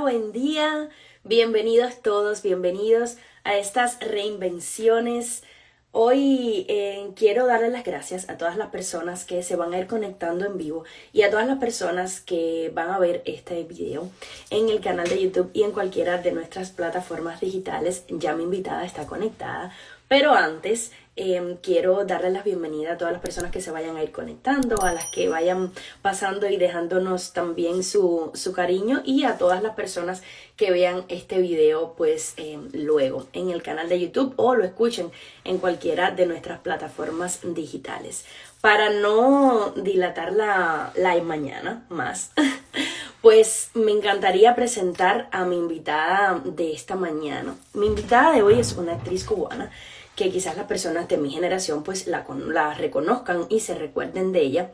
Buen día. Bienvenidos todos, bienvenidos a estas reinvenciones. Hoy eh, quiero darle las gracias a todas las personas que se van a ir conectando en vivo y a todas las personas que van a ver este video en el canal de YouTube y en cualquiera de nuestras plataformas digitales. Ya mi invitada está conectada. Pero antes Em, quiero darle la bienvenida a todas las personas que se vayan a ir conectando, a las que vayan pasando y dejándonos también su, cariño y a todas las personas que vean este video pues em, luego en el canal de YouTube o lo escuchen en cualquiera de nuestras plataformas digitales. Para no dilatar la, la mañana más, pues me encantaría presentar a mi invitada de esta mañana. Mi invitada de hoy es una actriz cubana que quizás las personas de mi generación pues la, la reconozcan y se recuerden de ella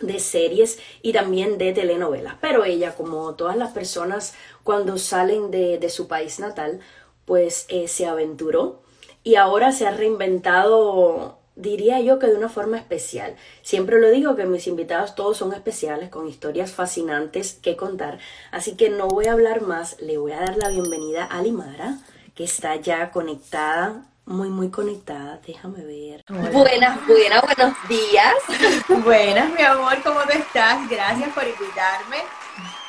de series y también de telenovelas. Pero ella, como todas las personas cuando salen de, de su país natal, pues eh, se aventuró y ahora se ha reinventado, diría yo que de una forma especial. Siempre lo digo que mis invitados todos son especiales, con historias fascinantes que contar. Así que no voy a hablar más, le voy a dar la bienvenida a Limara, que está ya conectada muy, muy conectada. Déjame ver. Buenas, buenas, buenos días. buenas, mi amor, ¿cómo te estás? Gracias por invitarme.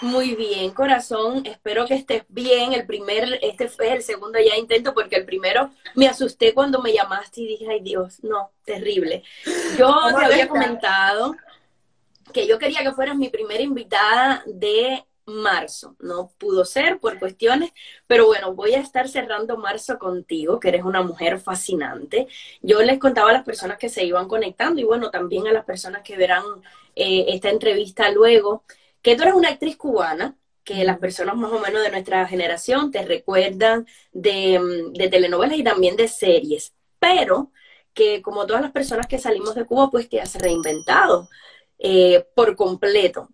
Muy bien, corazón. Espero que estés bien. El primer, este fue el segundo ya intento porque el primero me asusté cuando me llamaste y dije, ay Dios, no, terrible. Yo te había comentado que yo quería que fueras mi primera invitada de marzo. No pudo ser por cuestiones, pero bueno, voy a estar cerrando marzo contigo, que eres una mujer fascinante. Yo les contaba a las personas que se iban conectando y bueno, también a las personas que verán eh, esta entrevista luego, que tú eres una actriz cubana, que las personas más o menos de nuestra generación te recuerdan de, mm, de telenovelas y también de series, pero que como todas las personas que salimos de Cuba, pues te has reinventado eh, por completo.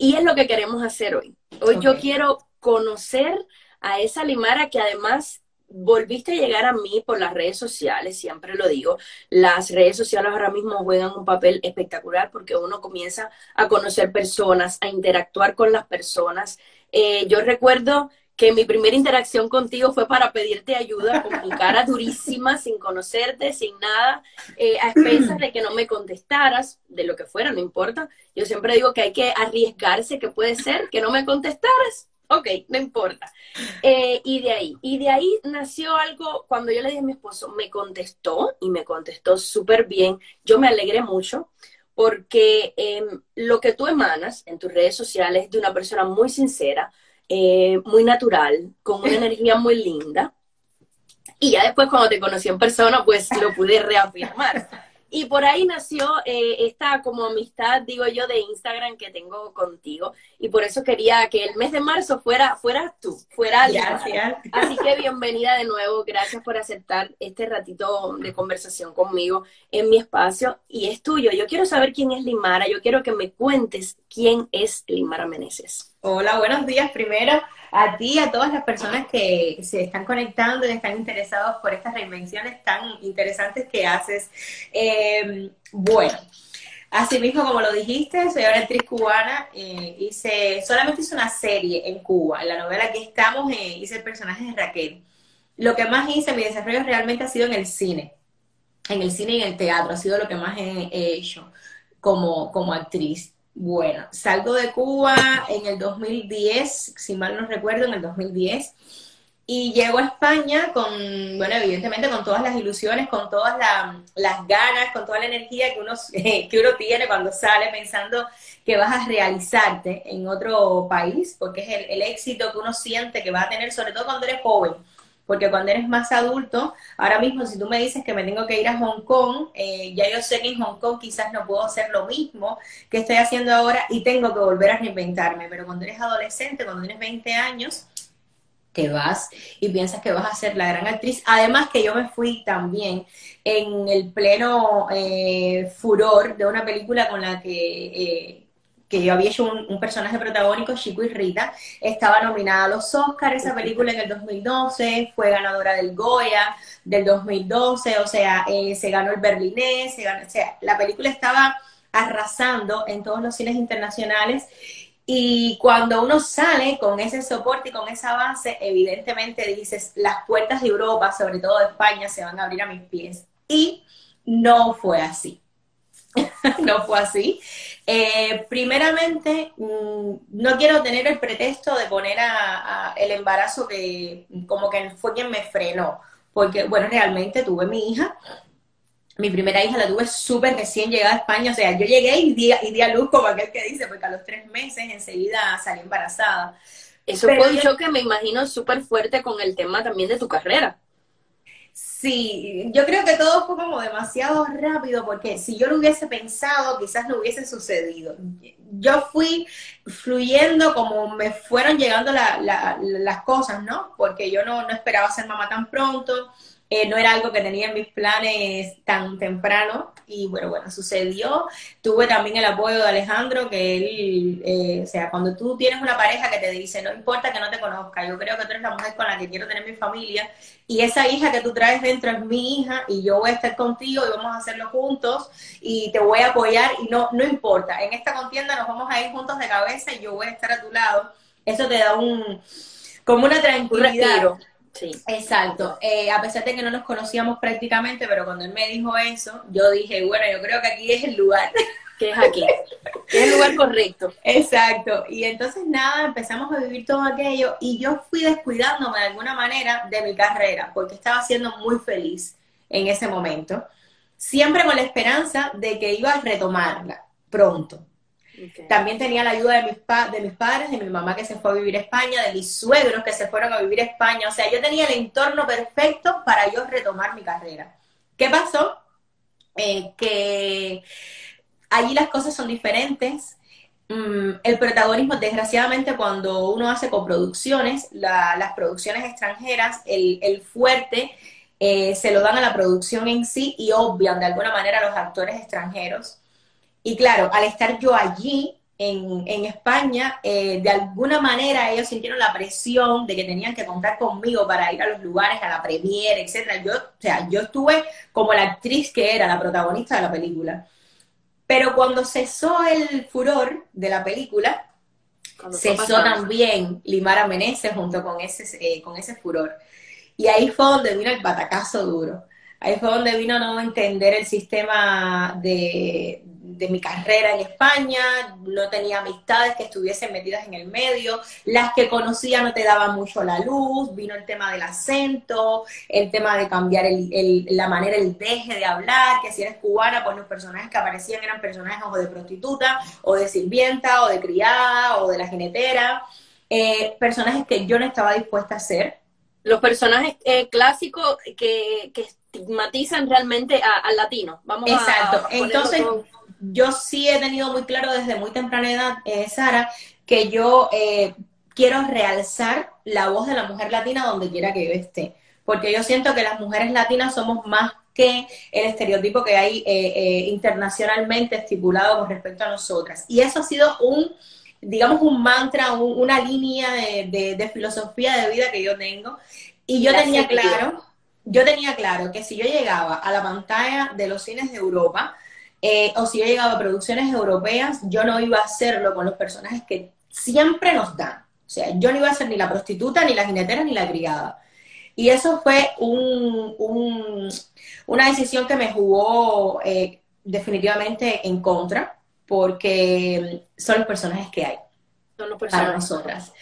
Y es lo que queremos hacer hoy. Hoy yo quiero conocer a esa Limara que además volviste a llegar a mí por las redes sociales, siempre lo digo, las redes sociales ahora mismo juegan un papel espectacular porque uno comienza a conocer personas, a interactuar con las personas. Eh, yo recuerdo que mi primera interacción contigo fue para pedirte ayuda con cara durísima, sin conocerte, sin nada, eh, a expensas de que no me contestaras, de lo que fuera, no importa. Yo siempre digo que hay que arriesgarse, que puede ser que no me contestaras. Ok, no importa. Eh, y de ahí, y de ahí nació algo, cuando yo le dije a mi esposo, me contestó y me contestó súper bien. Yo me alegré mucho porque em, lo que tú emanas en tus redes sociales es de una persona muy sincera, eh, muy natural, con una energía muy linda. Y ya después cuando te conocí en persona, pues lo pude reafirmar. Y por ahí nació eh, esta como amistad, digo yo, de Instagram que tengo contigo. Y por eso quería que el mes de marzo fuera, fuera tú, fuera Gracias. Así que bienvenida de nuevo. Gracias por aceptar este ratito de conversación conmigo en mi espacio. Y es tuyo. Yo quiero saber quién es Limara. Yo quiero que me cuentes quién es Limara Meneses. Hola, buenos días. Primero, a ti, a todas las personas que se están conectando y están interesados por estas reinvenciones tan interesantes que haces. Eh, bueno, así mismo como lo dijiste, soy una actriz cubana, eh, hice, solamente hice una serie en Cuba, en la novela que estamos, eh, hice el personaje de Raquel. Lo que más hice, mi desarrollo realmente ha sido en el cine, en el cine y en el teatro, ha sido lo que más he, he hecho como, como actriz. Bueno, salgo de Cuba en el 2010, si mal no recuerdo, en el 2010, y llego a España con, bueno, evidentemente con todas las ilusiones, con todas las ganas, con toda la energía que uno, que uno tiene cuando sale pensando que vas a realizarte en otro país, porque es el, el éxito que uno siente que va a tener, sobre todo cuando eres joven porque cuando eres más adulto, ahora mismo si tú me dices que me tengo que ir a Hong Kong, eh, ya yo sé que en Hong Kong quizás no puedo hacer lo mismo que estoy haciendo ahora y tengo que volver a reinventarme, pero cuando eres adolescente, cuando tienes 20 años, que vas y piensas que vas a ser la gran actriz. Además que yo me fui también en el pleno eh, furor de una película con la que eh, que yo había hecho un, personaje protagónico, Chico y Rita, estaba nominada a los Oscars esa película en el 2012, fue ganadora del Goya del 2012, o sea, eh, se ganó el Berlinés, se ganó, o sea, la película estaba arrasando en todos los cines internacionales Y cuando uno sale con ese soporte y con esa base, evidentemente dices, las puertas de Europa, sobre todo de España, se van a abrir a mis pies. Y no fue así. no fue así. Eh, primeramente, mm, no quiero tener el pretexto de poner a, el embarazo que como que fue quien me frenó, porque bueno, realmente tuve mi hija, mi primera hija la tuve súper recién llegada a España, o sea, yo llegué y di, y di a luz como aquel que dice, porque a los tres meses enseguida salí embarazada. Eso fue un choque, me imagino, súper fuerte con el tema también de tu carrera. Sí, yo creo que todo fue como demasiado rápido porque si yo lo hubiese pensado, quizás no hubiese sucedido. Yo fui fluyendo como me fueron llegando las cosas, ¿no? Porque yo no, no esperaba ser mamá tan pronto eh, no era algo que tenía en mis planes tan temprano y bueno, bueno, sucedió. Tuve también el apoyo de Alejandro, que él, eh, o sea, cuando tú tienes una pareja que te dice, no importa que no te conozca, yo creo que tú eres la mujer con la que quiero tener mi familia y esa hija que tú traes dentro es mi hija y yo voy a estar contigo y vamos a hacerlo juntos y te voy a apoyar y no, no importa, en esta contienda nos vamos a ir juntos de cabeza y yo voy a estar a tu lado. Eso te da un, como una tranquilidad. Sí. Exacto. Eh, a pesar de que no nos conocíamos prácticamente, pero cuando él me dijo eso, yo dije, bueno, yo creo que aquí es el lugar. Que es aquí. es el lugar correcto. Exacto. Y entonces nada, empezamos a vivir todo aquello y yo fui descuidándome de alguna manera de mi carrera, porque estaba siendo muy feliz en ese momento, siempre con la esperanza de que iba a retomarla pronto. También tenía la ayuda de mis, de mis padres, de mi mamá que se fue a vivir a España, de mis suegros que se fueron a vivir a España. O sea, yo tenía el entorno perfecto para yo retomar mi carrera. ¿Qué pasó? Eh, que allí las cosas son diferentes. Mm, el protagonismo, desgraciadamente, cuando uno hace coproducciones, las producciones extranjeras, el, fuerte eh, se lo dan a la producción en sí y obvian de alguna manera a los actores extranjeros. Y claro, al estar yo allí, en, España, eh, de alguna manera ellos sintieron la presión de que tenían que contar conmigo para ir a los lugares, a la premiere, etcétera. Yo, o sea, yo estuve como la actriz que era, la protagonista de la película. Pero cuando cesó el furor de la película, cesó también Limara Meneses junto con ese, eh, con ese furor. Y ahí fue donde vino el batacazo duro. Ahí fue donde vino a no entender el sistema de, de mi carrera en España, no tenía amistades que estuviesen metidas en el medio, las que conocía no te daban mucho la luz, vino el tema del acento, el tema de cambiar el, la manera, el deje de hablar, que si eres cubana, pues los personajes que aparecían eran personajes o de prostituta, o de sirvienta, o de criada, o de la jinetera, eh, personajes que yo no estaba dispuesta a ser. Los personajes eh, clásicos que, estigmatizan realmente al latino. Vamos Exacto. Entonces, yo sí he tenido muy claro desde muy temprana edad, eh, Sara, que yo eh, quiero realzar la voz de la mujer latina donde quiera que yo esté. Porque yo siento que las mujeres latinas somos más que el estereotipo que hay eh, internacionalmente estipulado con respecto a nosotras. Y eso ha sido un, digamos, un mantra, una línea de, filosofía de vida que yo tengo. Y yo tenía claro, yo tenía claro que si yo llegaba a la pantalla de los cines de Europa, eh, o si yo llegaba a producciones europeas, yo no iba a hacerlo con los personajes que siempre nos dan. O sea, yo no iba a ser ni la prostituta, ni la jinetera, ni la criada. Y eso fue un, una decisión que me jugó eh, definitivamente en contra, porque son los personajes que hay son los personajes. para nosotras.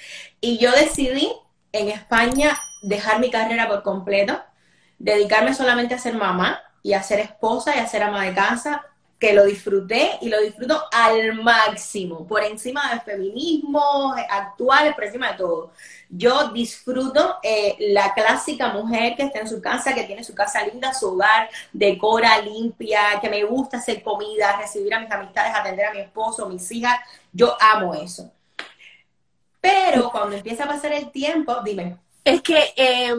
Y yo decidí en España dejar mi carrera por completo, dedicarme solamente a ser mamá y a ser esposa y a ser ama de casa que lo disfruté y lo disfruto al máximo, por encima del feminismo actual, por encima de todo. Yo disfruto eh, la clásica mujer que está en su casa, que tiene su casa linda, su hogar, decora, limpia, que me gusta hacer comida, recibir a mis amistades, atender a mi esposo, mis hijas. Yo amo eso. Pero cuando empieza a pasar el tiempo, dime. Es que em,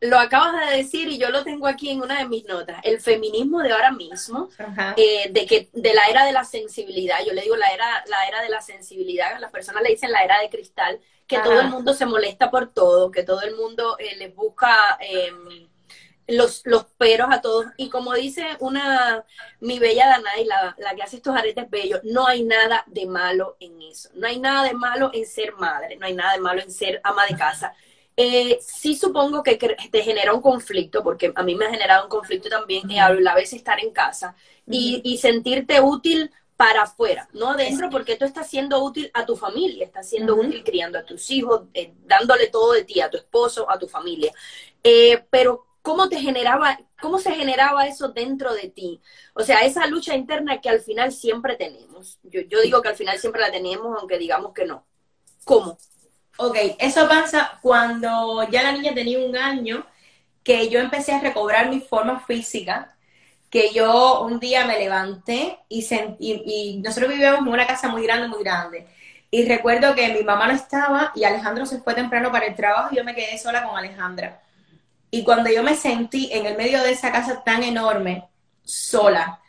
lo acabas de decir y yo lo tengo aquí en una de mis notas. El feminismo de ahora mismo, eh, de que de la era de la sensibilidad, yo le digo la era, la era de la sensibilidad, las personas le dicen la era de cristal, que todo el mundo se molesta por todo, que todo el mundo eh, les busca em, los, los peros a todos. Y como dice una, mi bella Danay, la, la que hace estos aretes bellos, no hay nada de malo en eso. No hay nada de malo en ser madre, no hay nada de malo en ser ama de casa. Eh, sí supongo que te genera un conflicto, porque a mí me ha generado un conflicto también eh, a la vez estar en casa y, y sentirte útil para afuera, no adentro, porque tú estás siendo útil a tu familia, estás siendo útil criando a tus hijos, eh, dándole todo de ti, a tu esposo, a tu familia. Eh, pero ¿cómo te generaba, cómo se generaba eso dentro de ti? O sea, esa lucha interna que al final siempre tenemos. Yo, yo digo que al final siempre la tenemos, aunque digamos que no. ¿Cómo? Ok, eso pasa cuando ya la niña tenía un año, que yo empecé a recobrar mi forma física, que yo un día me levanté y, y, nosotros vivíamos en una casa muy grande, muy grande. Y recuerdo que mi mamá no estaba y Alejandro se fue temprano para el trabajo y yo me quedé sola con Alejandra. Y cuando yo me sentí en el medio de esa casa tan enorme, sola,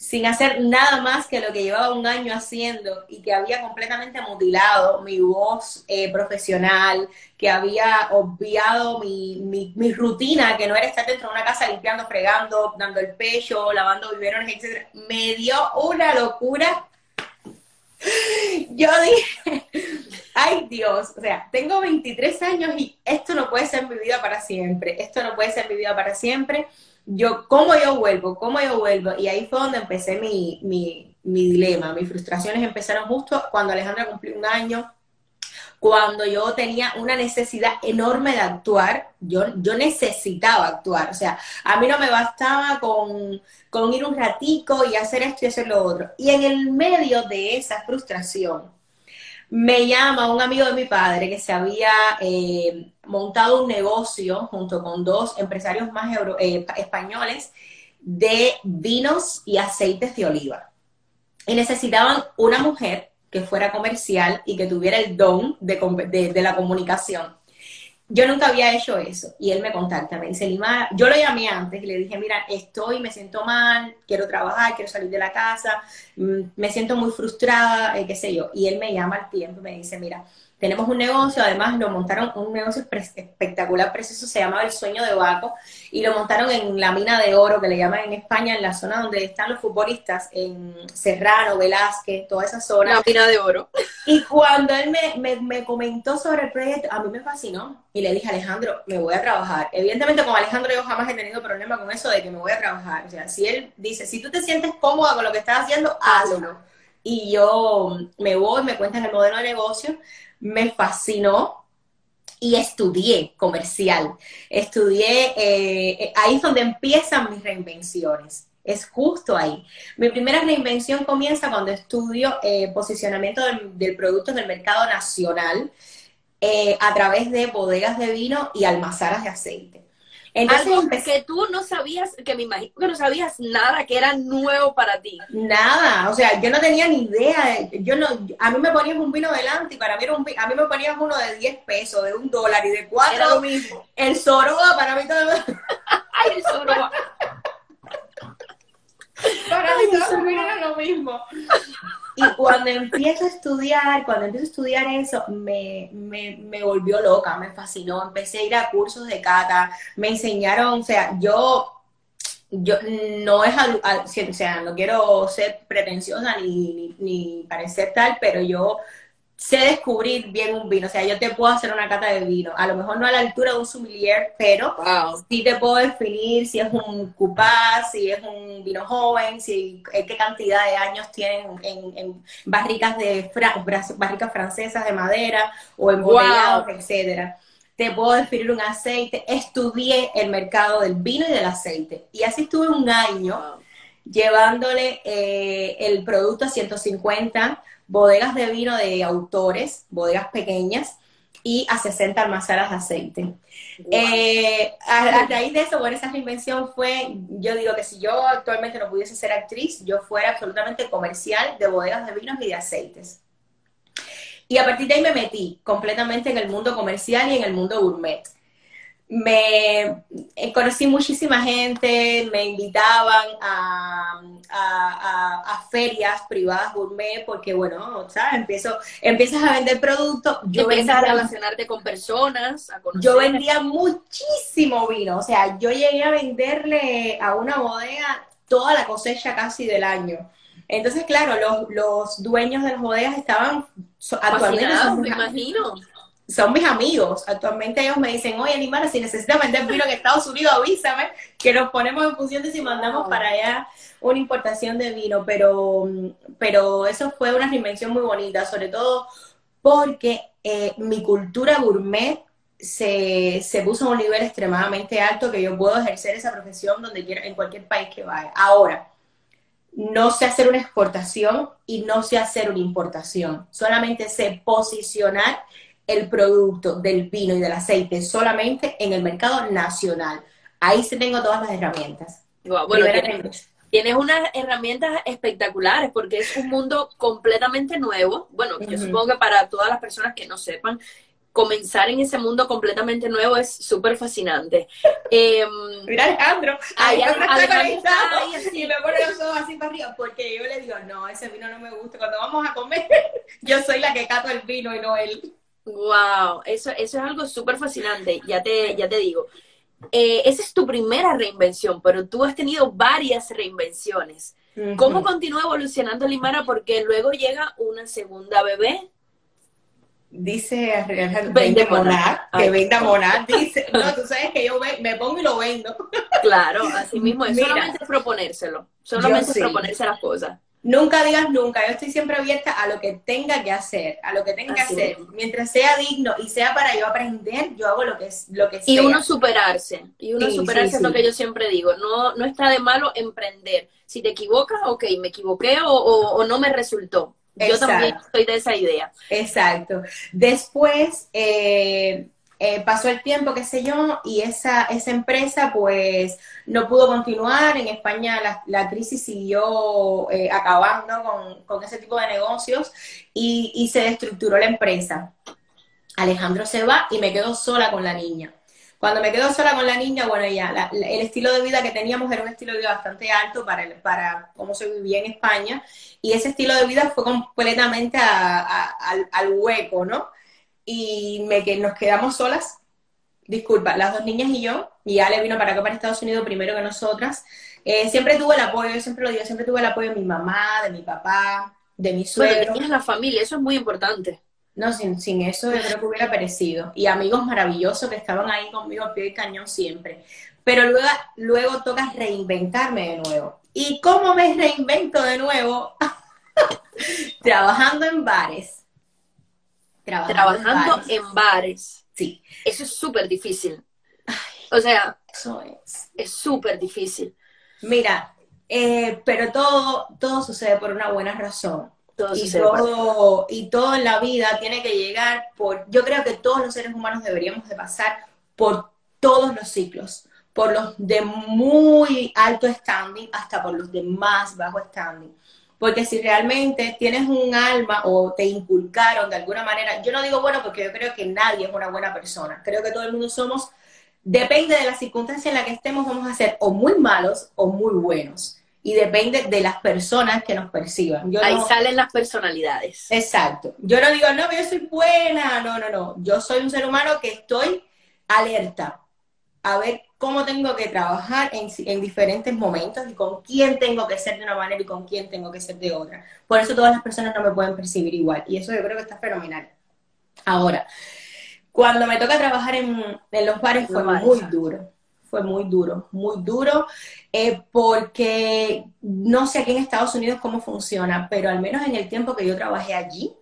sin hacer nada más que lo que llevaba un año haciendo y que había completamente mutilado mi voz eh, profesional, que había obviado mi, mi, rutina, que no era estar dentro de una casa limpiando, fregando, dando el pecho, lavando biberones, etc. Me dio una locura. Yo dije, ay Dios, o sea, tengo 23 años y esto no puede ser mi vida para siempre, esto no puede ser mi vida para siempre yo, ¿cómo yo vuelvo? ¿Cómo yo vuelvo? Y ahí fue donde empecé mi, mi, mi dilema. Mis frustraciones empezaron justo cuando Alejandra cumplió un año, cuando yo tenía una necesidad enorme de actuar, yo, yo necesitaba actuar, o sea, a mí no me bastaba con, con, ir un ratico y hacer esto y hacer lo otro. Y en el medio de esa frustración, me llama un amigo de mi padre que se había eh, montado un negocio junto con dos empresarios más eh, españoles de vinos y aceites de oliva. Y necesitaban una mujer que fuera comercial y que tuviera el don de la comunicación yo nunca había hecho eso. Y él me contacta, me dice, Lima, yo lo llamé antes y le dije, mira, estoy, me siento mal, quiero trabajar, quiero salir de la casa, mm, me siento muy frustrada, eh, qué sé yo. Y él me llama al tiempo y me dice, mira, tenemos un negocio, además lo montaron, un negocio espectacular, precioso, se llamaba El Sueño de Baco, y lo montaron en la mina de oro, que le llaman en España, en la zona donde están los futbolistas, en Serrano, Velázquez, toda esa zona. La mina de oro. Y cuando él me, me, comentó sobre el proyecto, a mí me fascinó, y le dije, Alejandro, me voy a trabajar. Evidentemente con Alejandro yo jamás he tenido problema con eso de que me voy a trabajar. O sea, si él dice, si tú te sientes cómoda con lo que estás haciendo, hazlo. Y yo me voy, me cuentan el modelo de negocio, me fascinó y estudié comercial. Estudié, eh, eh, ahí es donde empiezan mis reinvenciones. Es justo ahí. Mi primera reinvención comienza cuando estudio eh, posicionamiento del, del, producto en el mercado nacional a través de bodegas de vino y almazaras de aceite. Algo que tú no sabías, que me imagino que no sabías nada, que era nuevo para ti. Nada, o sea, yo no tenía ni idea. Yo no, a mí me ponías un vino delante y para mí era un a mí me ponías uno de 10 pesos, de un dólar y de cuatro. Era lo mismo. El Soroa para mí todo. Ay, el Soroa. Para mí todo era lo mismo. Y cuando empiezo a estudiar, cuando empiezo a estudiar eso, me, me, volvió loca, me fascinó. Empecé a ir a cursos de cata, me enseñaron, o sea, yo yo no es o sea, no quiero ser pretenciosa ni, ni, parecer tal, pero yo sé descubrir bien un vino. O sea, yo te puedo hacer una cata de vino. A lo mejor no a la altura de un sommelier, pero sí te puedo definir si es un cupá, si es un vino joven, si eh, qué cantidad de años tienen en, barricas de barricas francesas de madera o en botellas, etcétera. Te puedo definir un aceite. Estudié el mercado del vino y del aceite. Y así estuve un año llevándole eh, el producto a 150 bodegas de vino de autores, bodegas pequeñas, y a 60 almazaras de aceite. Eh, a, raíz de eso, bueno, esa reinvención fue, yo digo que si yo actualmente no pudiese ser actriz, yo fuera absolutamente comercial de bodegas de vinos y de aceites. Y a partir de ahí me metí completamente en el mundo comercial y en el mundo gourmet. Me eh, conocí muchísima gente, me invitaban a, a, ferias privadas gourmet, porque bueno, ¿sabes? Empiezo, empiezas a vender productos. Yo empiezas a relacionarte con personas, a Yo vendía muchísimo vino, o sea, yo llegué a venderle a una bodega toda la cosecha casi del año. Entonces, claro, los, los dueños de las bodegas estaban actualmente me imagino son mis amigos. Actualmente ellos me dicen, oye, Animara, si necesitas vender vino en Estados Unidos, avísame, que nos ponemos en función de si mandamos para allá una importación de vino. Pero, pero eso fue una reinvención muy bonita, sobre todo porque eh, mi cultura gourmet se, se, puso a un nivel extremadamente alto que yo puedo ejercer esa profesión donde quiera, en cualquier país que vaya. Ahora, no sé hacer una exportación y no sé hacer una importación. Solamente sé posicionar el producto del vino y del aceite solamente en el mercado nacional. Ahí sí tengo todas las herramientas. bueno, tienes, unas herramientas espectaculares porque es un mundo completamente nuevo. Bueno, yo supongo que para todas las personas que no sepan, comenzar en ese mundo completamente nuevo es súper fascinante. Eh, Mira Alejandro, ahí Alejandro y me pone los ojos así para arriba, porque yo le digo, no, ese vino no me gusta. Cuando vamos a comer, yo soy la que cato el vino y no él. Wow, eso, eso es algo súper fascinante, ya te, ya te digo. Eh, esa es tu primera reinvención, pero tú has tenido varias reinvenciones. ¿Cómo continúa evolucionando Limara? Porque luego llega una segunda bebé. Dice vende monar, que venda monar, dice, no, tú sabes que yo me pongo y lo vendo. Claro, así mismo es, solamente proponérselo, solamente proponerse las cosas. Nunca digas nunca, yo estoy siempre abierta a lo que tenga que hacer, a lo que tenga que hacer. Mientras sea digno y sea para yo aprender, yo hago lo que es lo que Y uno superarse, y uno superarse es lo que yo siempre digo, no, no está de malo emprender. Si te equivocas, ok, me equivoqué o, no me resultó. Yo también estoy de esa idea. Exacto. Después, eh, eh, pasó el tiempo, qué sé yo, y esa, esa empresa pues no pudo continuar. En España la, crisis siguió eh, acabando con, ese tipo de negocios y, se destructuró la empresa. Alejandro se va y me quedo sola con la niña. Cuando me quedo sola con la niña, bueno, ya el estilo de vida que teníamos era un estilo de vida bastante alto para, para cómo se vivía en España y ese estilo de vida fue completamente al, al hueco, ¿no? Y me, que nos quedamos solas, disculpa, las dos niñas y yo, y Ale vino para acá, para Estados Unidos primero que nosotras. Eh, siempre tuve el apoyo, siempre lo digo, siempre tuve el apoyo de mi mamá, de mi papá, de mi suegro. Bueno, la familia, eso es muy importante. No, sin, sin eso yo creo que hubiera perecido. Y amigos maravillosos que estaban ahí conmigo a pie de cañón siempre. Pero luego, luego toca reinventarme de nuevo. ¿Y cómo me reinvento de nuevo? Trabajando en bares trabajando, en, bares. Sí. Eso es súper difícil. o sea, eso es súper difícil. Mira, eh, pero todo, todo sucede por una buena razón. Todo y, todo, y todo en la vida tiene que llegar por, yo creo que todos los seres humanos deberíamos de pasar por todos los ciclos, por los de muy alto standing hasta por los de más bajo standing. Porque si realmente tienes un alma o te inculcaron de alguna manera, yo no digo bueno porque yo creo que nadie es una buena persona. Creo que todo el mundo somos, depende de la circunstancia en la que estemos, vamos a ser o muy malos o muy buenos. Y depende de las personas que nos perciban. Ahí salen las personalidades. Exacto. Yo no digo, no, yo soy buena. No, no, no. Yo soy un ser humano que estoy alerta a ver cómo tengo que trabajar en, diferentes momentos y con quién tengo que ser de una manera y con quién tengo que ser de otra. Por eso todas las personas no me pueden percibir igual. Y eso yo creo que está fenomenal. Ahora, cuando me toca trabajar en, los bares fue muy duro. Fue muy duro, muy duro, eh, porque no sé aquí en Estados Unidos cómo funciona, pero al menos en el tiempo que yo trabajé allí,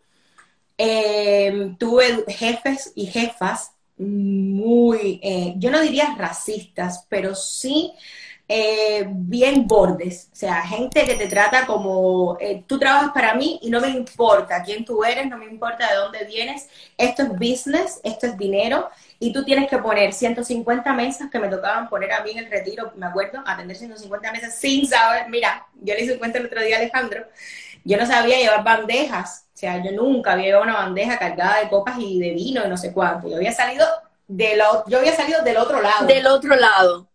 eh, tuve jefes y jefas muy, eh, yo no diría racistas, pero sí eh, bien bordes. O sea, gente que te trata como, eh, tú trabajas para mí y no me importa quién tú eres, no me importa de dónde vienes. Esto es business, esto es dinero. Y tú tienes que poner 150 mesas que me tocaban poner a mí en el retiro, me acuerdo, atender 150 mesas sin saber. Mira, yo le hice cuenta el otro día Alejandro. Yo no sabía llevar bandejas sea, yo nunca había llevado una bandeja cargada de copas y de vino y no sé cuánto. Yo había salido yo había salido del otro lado. Del otro lado.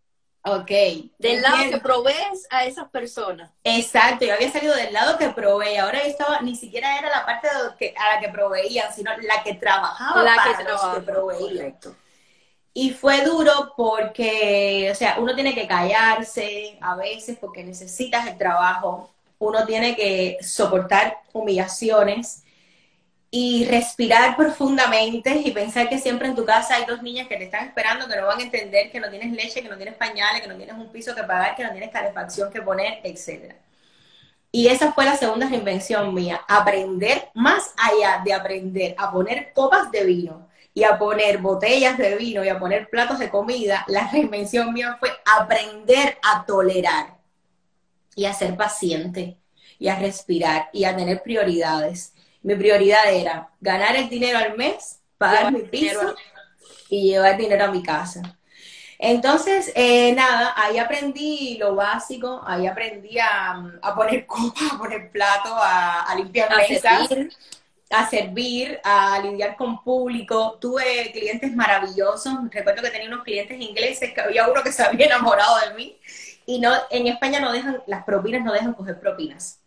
Ok. Del lado que provees a esas personas. Exacto, yo había salido del lado que provee. Ahora yo estaba, ni siquiera era la parte que, a la que proveían, sino la que trabajaba la para que, los que proveían. Y fue duro porque, o sea, uno tiene que callarse a veces porque necesitas el trabajo. Uno tiene que soportar humillaciones y respirar profundamente y pensar que siempre en tu casa hay dos niñas que te están esperando, que no van a entender que no tienes leche, que no tienes pañales, que no tienes un piso que pagar, que no tienes calefacción que poner, etc. Y esa fue la segunda reinvención mía, aprender más allá de aprender a poner copas de vino y a poner botellas de vino y a poner platos de comida, la reinvención mía fue aprender a tolerar y a ser paciente y a respirar y a tener prioridades mi prioridad era ganar el dinero al mes, pagar mi piso y llevar dinero a mi casa. Entonces, eh, nada, ahí aprendí lo básico, ahí aprendí a, poner copas, a poner plato, a, limpiar mesas, a servir, a lidiar con público. Tuve clientes maravillosos. Recuerdo que tenía unos clientes ingleses, que había uno que se había enamorado de mí. Y no, en España no dejan, las propinas no dejan coger propinas.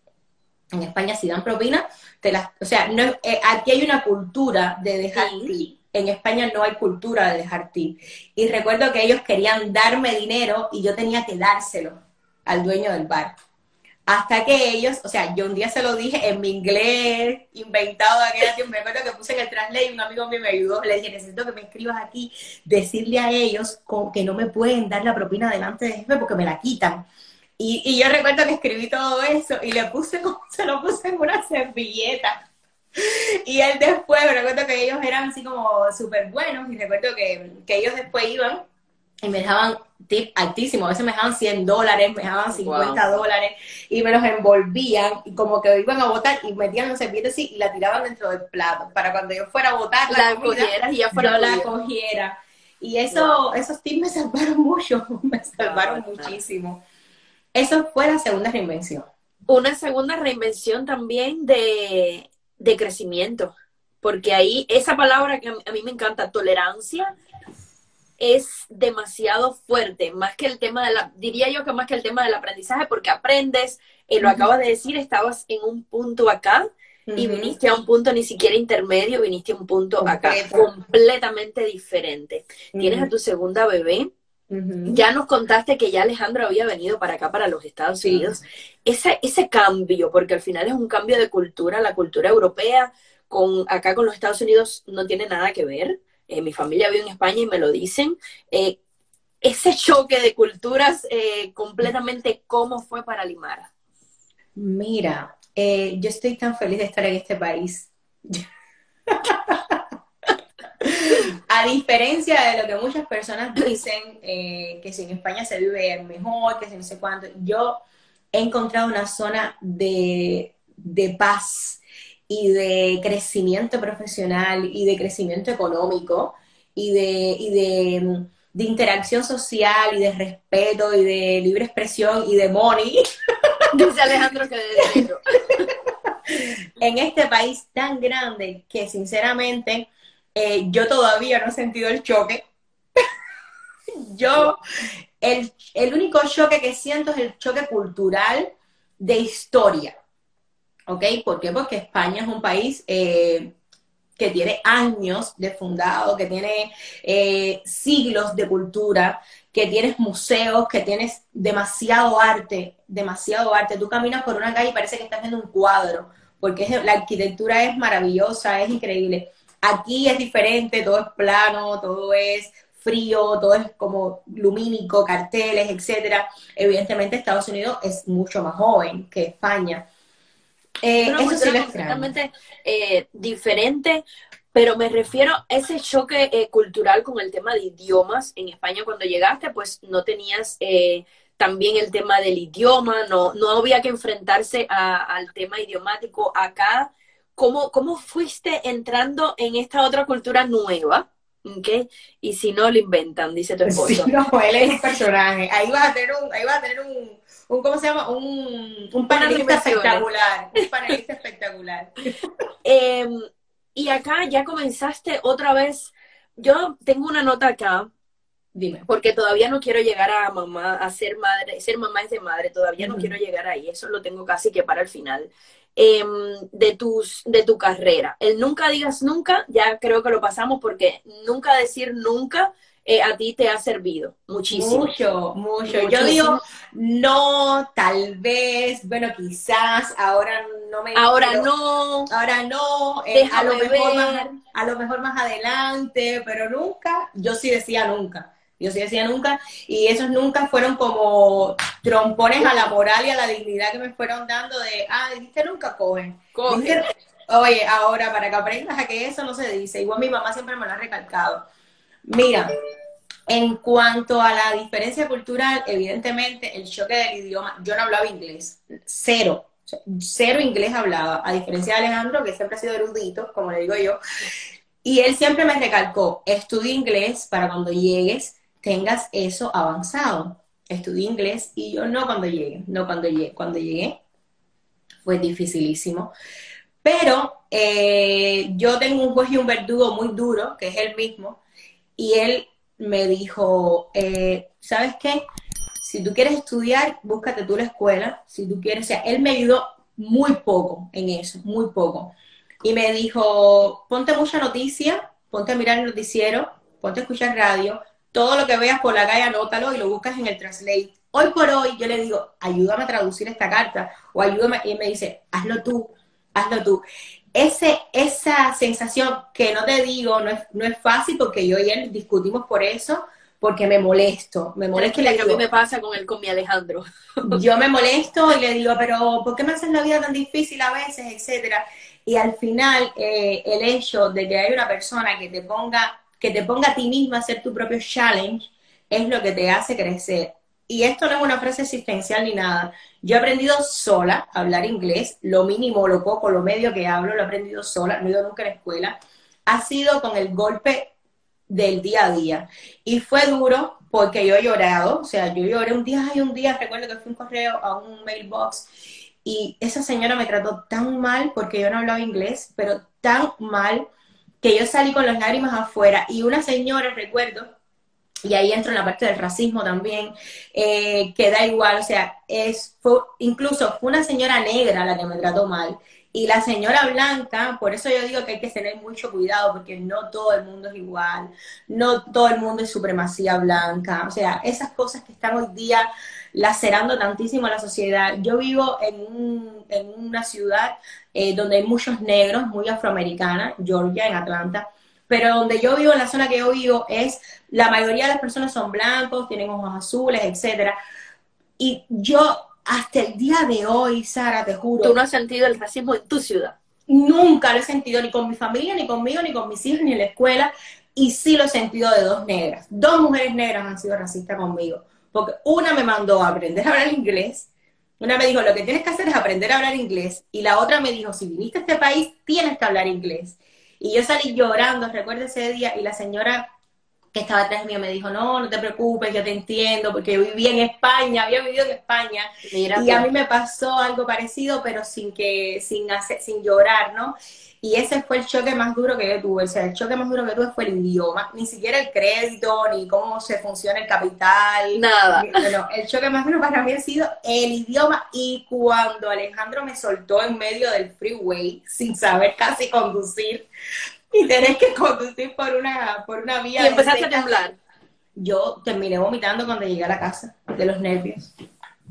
En España si dan propina, te las, o sea, no, eh, aquí hay una cultura de dejar tip. En España no hay cultura de dejar tip. Y recuerdo que ellos querían darme dinero y yo tenía que dárselo al dueño del bar. Hasta que ellos, o sea, yo un día se lo dije en mi inglés inventado de aquella tiempo, me acuerdo que puse en el translate un amigo mío me ayudó, le dije, necesito que me escribas aquí, decirle a ellos que no me pueden dar la propina delante de jefe porque me la quitan. Y, yo recuerdo que escribí todo eso y le puse se lo puse en una servilleta. Y él después, me recuerdo que ellos eran así como súper buenos y recuerdo que, ellos después iban y me dejaban tip altísimo, a veces me dejaban 100 dólares, me dejaban 50 dólares y me los envolvían y como que iban a botar y metían los servilletas así y la tiraban dentro del plato para cuando yo fuera a botar la, la y ya fuera la cogiera. Y eso, esos tips me salvaron mucho, me salvaron muchísimo. Eso fue la segunda reinvención. Una segunda reinvención también de, crecimiento, porque ahí esa palabra que a mí me encanta, tolerancia, es demasiado fuerte, más que el tema de la, diría yo que más que el tema del aprendizaje, porque aprendes, y lo acabas de decir, estabas en un punto acá y viniste a un punto ni siquiera intermedio, viniste a un punto acá completamente diferente. Tienes a tu segunda bebé, ya nos contaste que ya Alejandro había venido para acá, para los Estados Unidos. Ese, ese cambio, porque al final es un cambio de cultura, la cultura europea con acá con los Estados Unidos no tiene nada que ver. Eh, mi familia vive en España y me lo dicen. Eh, ese choque de culturas eh, completamente, ¿cómo fue para Limara? Mira, yo estoy tan feliz de estar en este país. A diferencia de lo que muchas personas dicen, que si en España se vive mejor, que si no sé cuánto, yo he encontrado una zona de, paz y de crecimiento profesional y de crecimiento económico y de, de, interacción social y de respeto y de libre expresión y de money. Dice Alejandro que de en este país tan grande que sinceramente eh, yo todavía no he sentido el choque. yo, el, único choque que siento es el choque cultural de historia. ¿Ok? ¿Por qué? Porque España es un país eh, que tiene años de fundado, que tiene eh, siglos de cultura, que tienes museos, que tienes demasiado arte, demasiado arte. Tú caminas por una calle y parece que estás viendo un cuadro, porque la arquitectura es maravillosa, es increíble. Aquí es diferente, todo es plano, todo es frío, todo es como lumínico, carteles, etcétera. Evidentemente Estados Unidos es mucho más joven que España. Eh, eso sí completamente eh, diferente, pero me refiero a ese choque eh, cultural con el tema de idiomas. En España cuando llegaste, pues no tenías también el tema del idioma, no, no había que enfrentarse al tema idiomático. Acá ¿cómo, cómo fuiste entrando en esta otra cultura nueva? ¿Okay? Y si no lo inventan, dice tu esposo. Sí, no, él es un personaje. Ahí vas a tener un, ahí vas a tener un, un ¿cómo se llama? Un, un panelista espectacular. Un panelista espectacular. Em, y acá ya comenzaste otra vez yo tengo una nota acá Dime. porque todavía no quiero llegar a mamá, a ser madre, ser mamá es de madre, todavía no quiero llegar ahí, eso lo tengo casi que para el final. Em, de tus, de tu carrera. El nunca digas nunca, ya creo que lo pasamos porque nunca decir nunca eh, a ti te ha servido muchísimo. Mucho, mucho. Yo digo, no, tal vez, bueno, quizás, ahora no me... Ahora pero- no, Ahora no, eh, a, lo mejor más, a lo mejor más adelante, pero nunca, yo sí decía nunca, yo sí decía nunca, y esos nunca fueron como trompones a la moral y a la dignidad que me fueron dando de, ah, dijiste nunca, cogen. coge. Dijiste- Oye, ahora, para que aprendas a que eso no se dice, igual mi mamá siempre me lo ha recalcado. Mira, en cuanto a la diferencia cultural, evidentemente el choque del idioma, yo no hablaba inglés, cero, cero inglés hablaba, a diferencia de Alejandro, que siempre ha sido erudito, como le digo yo, y él siempre me recalcó, estudia inglés para cuando llegues tengas eso avanzado. Estudié inglés y yo no cuando llegué, no cuando llegué, cuando llegué fue dificilísimo. Pero eh, yo tengo un juez y un verdugo muy duro, que es él mismo, y él me dijo, eh, ¿sabes qué? Si tú quieres estudiar, búscate tú la escuela. Si tú quieres, o sea, él me ayudó muy poco en eso, muy poco. Y me dijo, ponte mucha noticia, ponte a mirar el noticiero, ponte a escuchar radio, todo lo que veas por la calle anótalo y lo buscas en el translate. Hoy por hoy yo le digo, ayúdame a traducir esta carta o ayúdame, y él me dice, hazlo tú, hazlo tú. Ese, esa sensación que no te digo, no es, no es fácil porque yo y él discutimos por eso, porque me molesto, me molesto le que a mí me pasa con el con mi Alejandro. yo me molesto y le digo, pero ¿por qué me haces la vida tan difícil a veces, etcétera? Y al final, eh, el hecho de que hay una persona que te ponga, que te ponga a ti misma a hacer tu propio challenge, es lo que te hace crecer. Y esto no es una frase existencial ni nada. Yo he aprendido sola a hablar inglés, lo mínimo, lo poco, lo medio que hablo, lo he aprendido sola, no he ido nunca a la escuela. Ha sido con el golpe del día a día. Y fue duro porque yo he llorado, o sea, yo lloré un día, hay un día, recuerdo que fui un correo a un mailbox y esa señora me trató tan mal porque yo no hablaba inglés, pero tan mal que yo salí con las lágrimas afuera y una señora, recuerdo, y ahí entro en la parte del racismo también, eh, que da igual, o sea, es, incluso fue una señora negra la que me trató mal. Y la señora blanca, por eso yo digo que hay que tener mucho cuidado, porque no todo el mundo es igual, no todo el mundo es supremacía blanca, o sea, esas cosas que están hoy día lacerando tantísimo a la sociedad. Yo vivo en, un, en una ciudad eh, donde hay muchos negros, muy afroamericana, Georgia, en Atlanta, pero donde yo vivo, en la zona que yo vivo, es la mayoría de las personas son blancos, tienen ojos azules, etcétera. Y yo, hasta el día de hoy, Sara, te juro, Tú no has sentido el racismo en tu ciudad. nunca lo he sentido ni con mi familia, ni conmigo, ni con mis hijos, ni en la escuela. Y sí lo he sentido de dos negras. Dos mujeres negras han sido racistas conmigo. Porque una me mandó a aprender a hablar inglés. Una me dijo, lo que tienes que hacer es aprender a hablar inglés. Y la otra me dijo, si viniste a este país, tienes que hablar inglés. Y yo salí llorando, recuerdo ese día, y la señora que estaba atrás mío me dijo, no, no te preocupes, yo te entiendo, porque yo viví en España, había vivido en España, Mira, y a mí me pasó algo parecido, pero sin que, sin hacer, sin llorar, ¿no? Y ese fue el choque más duro que yo tuve. O sea, el choque más duro que tuve fue el idioma. Ni siquiera el crédito, ni cómo se funciona el capital. Nada. No, no, el choque más duro para mí ha sido el idioma. Y cuando Alejandro me soltó en medio del freeway, sin saber casi conducir, y tener que conducir por una, por una vía. Y empezaste a temblar. Yo terminé vomitando cuando llegué a la casa, de los nervios.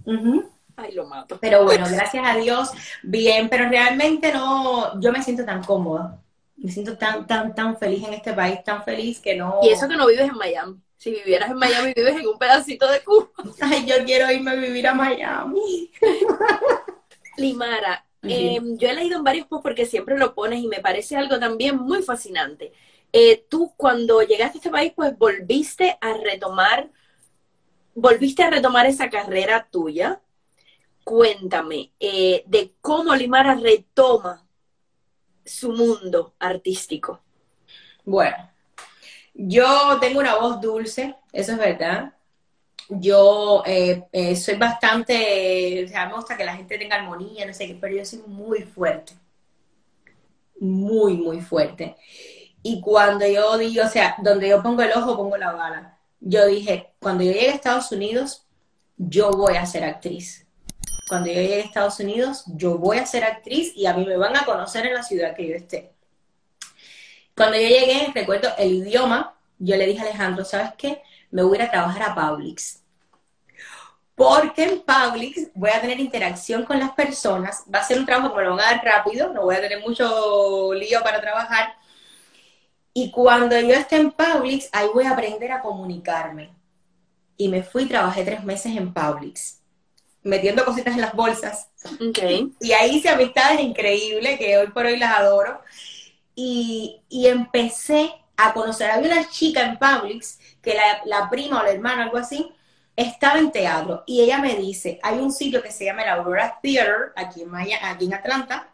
Ujú. Ay, lo mato. Pero bueno, gracias a Dios, bien, pero realmente no, yo me siento tan cómoda, me siento tan, tan, tan feliz en este país, tan feliz que no... Y eso que no vives en Miami. Si vivieras en Miami, vives en un pedacito de Cuba. Ay, yo quiero irme a vivir a Miami. Limara, eh, yo he leído en varios posts porque siempre lo pones y me parece algo también muy fascinante. Eh, tú cuando llegaste a este país, pues volviste a retomar, volviste a retomar esa carrera tuya. Cuéntame eh, de cómo Limara retoma su mundo artístico. Bueno, yo tengo una voz dulce, eso es verdad. Yo eh, eh, soy bastante, o sea, me gusta que la gente tenga armonía, no sé qué, pero yo soy muy fuerte. Muy, muy fuerte. Y cuando yo digo, o sea, donde yo pongo el ojo, pongo la bala. Yo dije, cuando yo llegue a Estados Unidos, yo voy a ser actriz. Cuando yo llegue a Estados Unidos, yo voy a ser actriz y a mí me van a conocer en la ciudad que yo esté. Cuando yo llegué, recuerdo el idioma, yo le dije a Alejandro, ¿sabes qué? Me voy a ir a trabajar a Publix. Porque en Publix voy a tener interacción con las personas, va a ser un trabajo que me lo van a dar rápido, no voy a tener mucho lío para trabajar, y cuando yo esté en Publix, ahí voy a aprender a comunicarme. Y me fui, trabajé tres meses en Publix, metiendo cositas en las bolsas. Okay. Y ahí hice amistades increíbles, que hoy por hoy las adoro. Y, y empecé a conocer. Había una chica en Publix, que la, la prima o la hermana, algo así, estaba en teatro. Y ella me dice, hay un sitio que se llama el Aurora Theater, aquí en, Maya, aquí en Atlanta,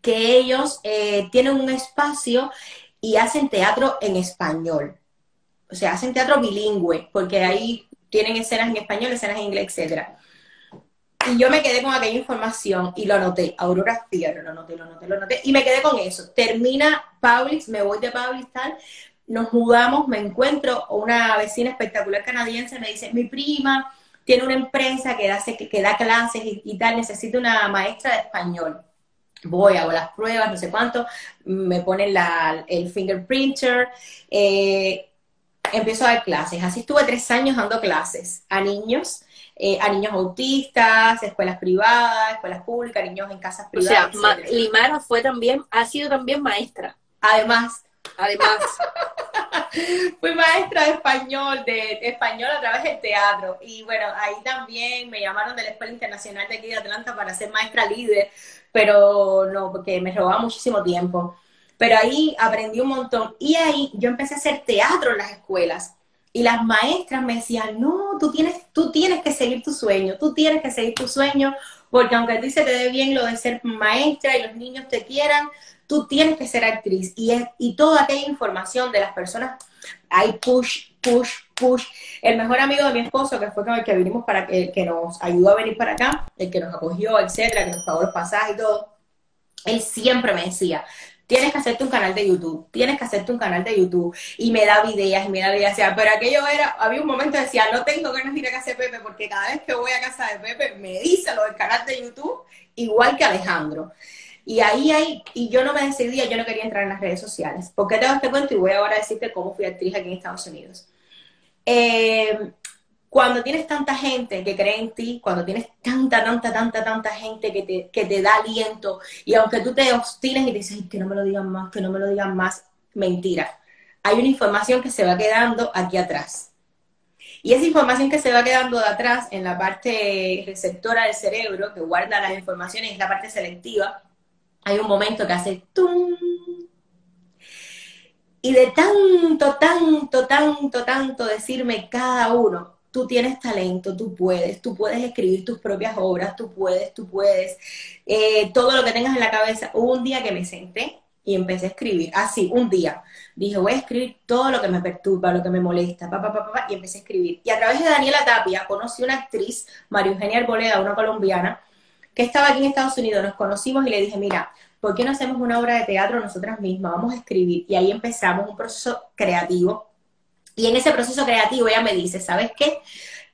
que ellos eh, tienen un espacio y hacen teatro en español. O sea, hacen teatro bilingüe, porque ahí tienen escenas en español, escenas en inglés, etc. Y yo me quedé con aquella información y lo anoté. Aurora Theater, lo anoté, lo anoté, lo anoté. Y me quedé con eso. Termina Publix, me voy de Publix, tal. Nos mudamos, me encuentro una vecina espectacular canadiense, me dice, mi prima tiene una empresa que da, que da clases y, tal, necesita una maestra de español voy, hago las pruebas, no sé cuánto, me ponen la, el fingerprinter, eh, empiezo a dar clases. Así estuve tres años dando clases a niños, eh, a niños autistas, escuelas privadas, escuelas públicas, niños en casas privadas. O sea, Limara fue también, ha sido también maestra. Además. Además. Fui maestra de español, de, español a través del teatro. Y bueno, ahí también me llamaron de la Escuela Internacional de aquí de Atlanta para ser maestra líder pero no, porque me robaba muchísimo tiempo. Pero ahí aprendí un montón. Y ahí yo empecé a hacer teatro en las escuelas. Y las maestras me decían, no, tú tienes, tú tienes que seguir tu sueño, tú tienes que seguir tu sueño, porque aunque a ti se te dé bien lo de ser maestra y los niños te quieran, tú tienes que ser actriz. Y, es, y toda aquella información de las personas, hay push, push, push. El mejor amigo de mi esposo, que fue con el que vinimos para que, que nos ayudó a venir para acá, el que nos acogió, etcétera, que nos pagó los pasajes y todo, él siempre me decía, tienes que hacerte un canal de YouTube, tienes que hacerte un canal de YouTube. Y me daba ideas y me daba ideas. Pero aquello era, había un momento que decía, no tengo de ir a casa de Pepe, porque cada vez que voy a casa de Pepe me dice lo del canal de YouTube, igual que Alejandro. Y ahí hay, y yo no me decidía, yo no quería entrar en las redes sociales. ¿Por qué te este cuento? Y voy ahora a decirte cómo fui actriz aquí en Estados Unidos. Eh, cuando tienes tanta gente que cree en ti, cuando tienes tanta, tanta, tanta, tanta gente que te, que te da aliento, y aunque tú te obstines y dices, que no me lo digan más, que no me lo digan más, mentira. Hay una información que se va quedando aquí atrás. Y esa información que se va quedando de atrás en la parte receptora del cerebro, que guarda las informaciones, es la parte selectiva, hay un momento que hace tum. Y de tanto, tanto, tanto, tanto decirme cada uno, tú tienes talento, tú puedes, tú puedes escribir tus propias obras, tú puedes, tú puedes, eh, todo lo que tengas en la cabeza. Hubo un día que me senté y empecé a escribir, así, un día. Dije, voy a escribir todo lo que me perturba, lo que me molesta, pa, pa, pa, pa, y empecé a escribir. Y a través de Daniela Tapia conocí una actriz, María Eugenia Arboleda, una colombiana, que estaba aquí en Estados Unidos, nos conocimos y le dije, mira, ¿por qué no hacemos una obra de teatro nosotras mismas? Vamos a escribir. Y ahí empezamos un proceso creativo. Y en ese proceso creativo ella me dice, ¿sabes qué?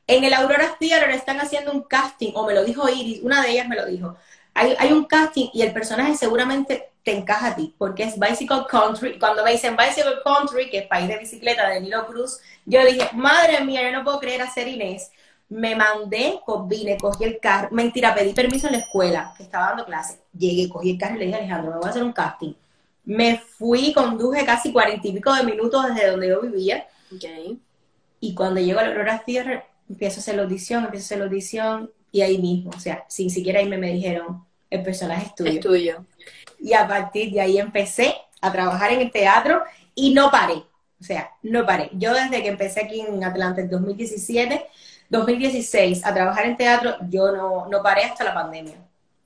En el Aurora Theater están haciendo un casting, o me lo dijo Iris, una de ellas me lo dijo. Hay, hay un casting y el personaje seguramente te encaja a ti, porque es Bicycle Country. Cuando me dicen Bicycle Country, que es país de bicicleta de Nilo Cruz, yo dije, madre mía, yo no puedo creer hacer Inés me mandé, vine, cogí el carro, mentira, pedí permiso en la escuela, que estaba dando clase, llegué, cogí el carro y le dije Alejandro, me voy a hacer un casting. Me fui, conduje casi cuarenta y pico de minutos desde donde yo vivía. Y cuando llego a la Aurora Theater, empiezo a hacer la audición, empiezo a hacer la audición, y ahí mismo, o sea, sin siquiera irme me dijeron, el personaje es tuyo. Es tuyo. Y a partir de ahí empecé a trabajar en el teatro y no paré. O sea, no paré. Yo desde que empecé aquí en Atlanta en 2017 2016 a trabajar en teatro, yo no, no paré hasta la pandemia.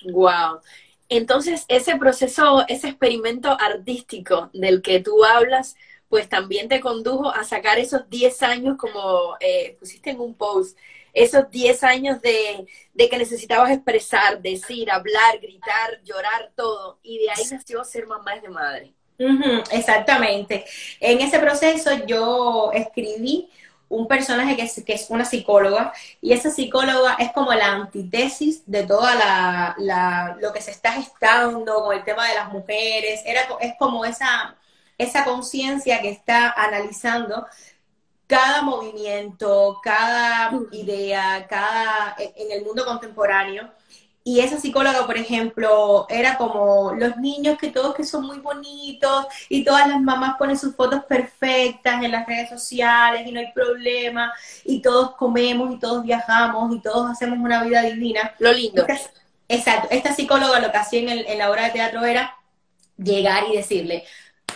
Wow. Entonces, ese proceso, ese experimento artístico del que tú hablas, pues también te condujo a sacar esos 10 años, como eh, pusiste en un post, esos 10 años de, de, que necesitabas expresar, decir, hablar, gritar, llorar, todo. Y de ahí nació ser mamá de madre. exactamente. En ese proceso yo escribí un personaje que es, que es una psicóloga y esa psicóloga es como la antítesis de toda la, lo que se está gestando con el tema de las mujeres, Era, es como esa, esa conciencia que está analizando cada movimiento, cada idea, cada en el mundo contemporáneo y esa psicóloga, por ejemplo, era como los niños que todos que son muy bonitos y todas las mamás ponen sus fotos perfectas en las redes sociales y no hay problema y todos comemos y todos viajamos y todos hacemos una vida divina. Lo lindo. exacto. Esta psicóloga lo que hacía en, en la obra de teatro era llegar y decirle,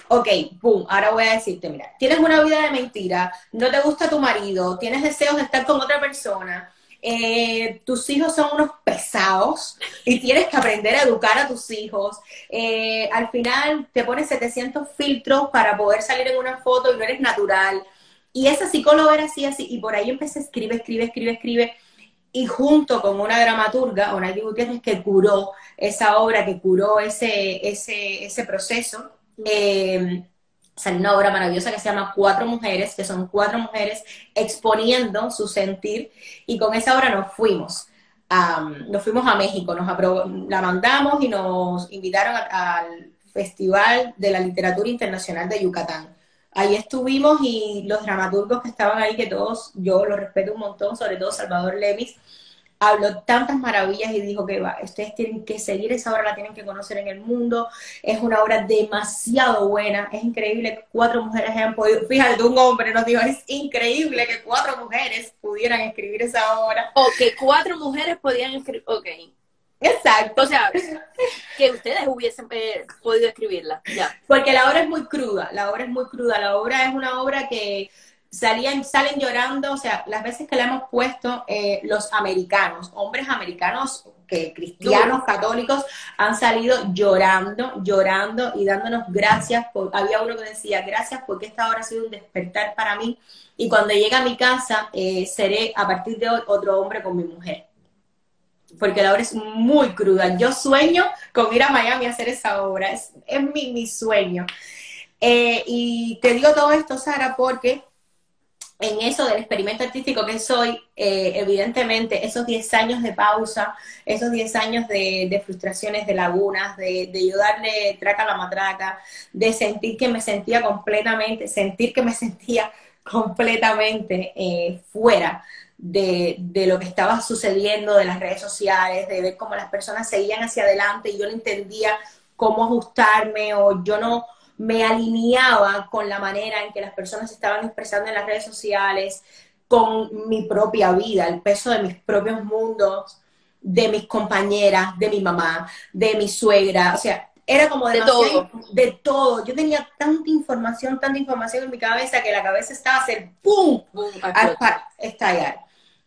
ok, boom, ahora voy a decirte, mira, tienes una vida de mentira, no te gusta tu marido, tienes deseos de estar con otra persona, eh, tus hijos son unos pesados y tienes que aprender a educar a tus hijos. Eh, al final te pones 700 filtros para poder salir en una foto y no eres natural. Y esa psicóloga era así, así, y por ahí empecé a escribir, escribe, escribe, escribe. Y junto con una dramaturga, Onaldi Gutiérrez, que curó esa obra, que curó ese, ese, ese proceso, eh, salió una obra maravillosa que se llama Cuatro Mujeres, que son cuatro mujeres exponiendo su sentir, y con esa obra nos fuimos. nos fuimos a México, nos la mandamos y nos invitaron al Festival de la Literatura Internacional de Yucatán. Ahí estuvimos y los dramaturgos que estaban ahí, que todos, yo los respeto un montón, sobre todo Salvador Levis, habló tantas maravillas y dijo que va, ustedes tienen que seguir esa obra, la tienen que conocer en el mundo, es una obra demasiado buena, es increíble que cuatro mujeres hayan podido, fíjate, un hombre nos dijo, es increíble que cuatro mujeres pudieran escribir esa obra. O que cuatro mujeres podían escribir, ok. Exacto. O sea, que ustedes hubiesen eh, podido escribirla, ya. Porque la obra es muy cruda, la obra es muy cruda, la obra es una obra que salían, salen llorando, o sea, las veces que le hemos puesto eh, los americanos, hombres americanos que cristianos, católicos, han salido llorando, llorando y dándonos gracias. Por, había uno que decía, gracias porque esta hora ha sido un despertar para mí y cuando llegue a mi casa eh, seré a partir de hoy otro hombre con mi mujer. Porque la obra es muy cruda. Yo sueño con ir a Miami a hacer esa obra, es, es mi, mi sueño. Eh, y te digo todo esto, Sara, porque en eso del experimento artístico que soy, eh, evidentemente, esos 10 años de pausa, esos 10 años de, frustraciones, de lagunas, de, de, yo darle traca a la matraca, de sentir que me sentía completamente, sentir que me sentía completamente eh, fuera de, de, lo que estaba sucediendo, de las redes sociales, de ver cómo las personas seguían hacia adelante y yo no entendía cómo ajustarme o yo no me alineaba con la manera en que las personas estaban expresando en las redes sociales, con mi propia vida, el peso de mis propios mundos, de mis compañeras, de mi mamá, de mi suegra, o sea, era como de todo. De todo. Yo tenía tanta información, tanta información en mi cabeza que la cabeza estaba a hacer ¡pum! a estallar.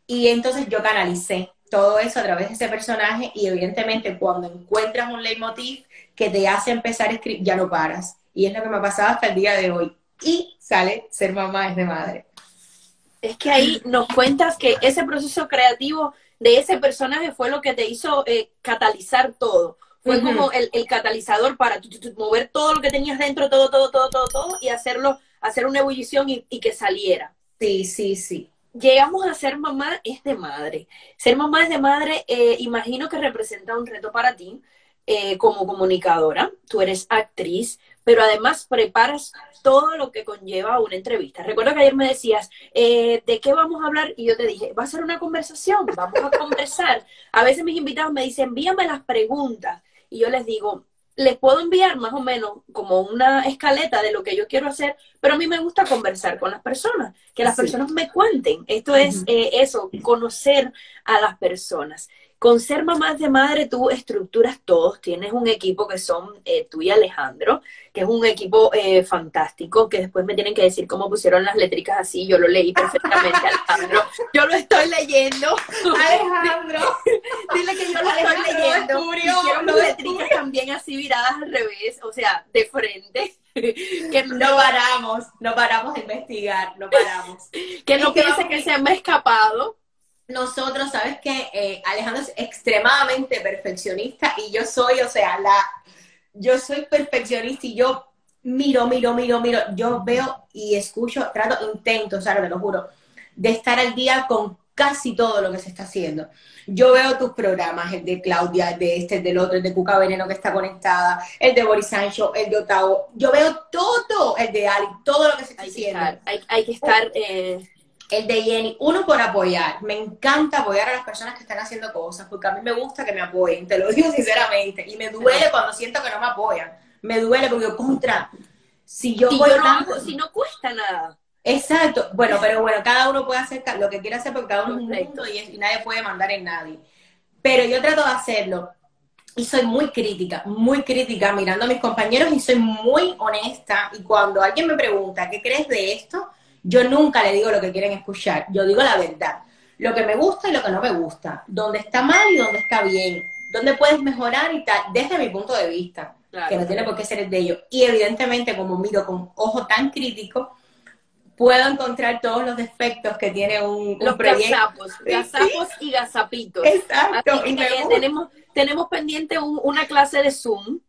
Y entonces yo canalicé todo eso a través de ese personaje y evidentemente cuando encuentras un leitmotiv que te hace empezar a escribir, ya no paras y es lo que me ha pasado hasta el día de hoy. Y sale ser mamá es de madre. Es que ahí nos cuentas que ese proceso creativo de ese personaje fue lo que te hizo eh, catalizar todo. Fue como el, catalizador para mover todo lo que tenías dentro, todo, todo, todo, todo, todo, y hacerlo, hacer una ebullición y, que saliera. Sí, sí, sí. Llegamos a ser mamá es de madre. Ser mamá es de madre, eh, imagino que representa un reto para ti eh, como comunicadora. Tú eres actriz, pero además preparas todo lo que conlleva una entrevista. Recuerdo que ayer me decías, eh, ¿de qué vamos a hablar? Y yo te dije, va a ser una conversación, vamos a conversar. A veces mis invitados me dicen, envíame las preguntas. Y yo les digo, les puedo enviar más o menos como una escaleta de lo que yo quiero hacer, pero a mí me gusta conversar con las personas, que las personas me cuenten. Esto es eh, eso, conocer a las personas. Con ser mamás de madre, tú estructuras todos, tienes un equipo que son eh, tú y Alejandro, que es un equipo eh, fantástico, que después me tienen que decir cómo pusieron las letricas así, yo lo leí perfectamente, Alejandro. Yo lo estoy leyendo. Alejandro, dile que yo lo estoy leyendo. Hicieron las letricas también así viradas al revés, o sea, de frente. que no paramos, no paramos de investigar, no paramos. Que no piense que se me ha escapado nosotros, sabes que eh, Alejandro es extremadamente perfeccionista y yo soy, o sea, la, yo soy perfeccionista y yo miro, miro, miro, miro. Yo veo y escucho, trato, intento, Sara, te lo juro, de estar al día con casi todo lo que se está haciendo. Yo veo tus programas, el de Claudia, el de este, el del otro, el de Cuca Veneno que está conectada, el de Boris Sancho, el de Otavo. Yo veo todo, el de Ali, todo lo que se está haciendo. hay, que estar... Eh, el de Jenny, uno por apoyar. Me encanta apoyar a las personas que están haciendo cosas, porque a mí me gusta que me apoyen, te lo digo sinceramente. Y me duele cuando siento que no me apoyan. Me duele porque contra. Si yo, si no cuesta nada. Exacto. Bueno, pero bueno, cada uno puede hacer lo que quiera hacer porque cada uno es un mundo y, nadie puede mandar en nadie. Pero yo trato de hacerlo y soy muy crítica, muy crítica mirando a mis compañeros y soy muy honesta. Y cuando alguien me pregunta, ¿qué crees de esto? Yo nunca le digo lo que quieren escuchar, yo digo la verdad. Lo que me gusta y lo que no me gusta. Dónde está mal y dónde está bien. Dónde puedes mejorar y tal, desde mi punto de vista, que no tiene por qué ser el de ellos. Y evidentemente, como miro con ojo tan crítico, puedo encontrar todos los defectos que tiene un, los gazapos, gazapos y gazapitos. Exacto. tenemos, tenemos pendiente una clase de Zoom,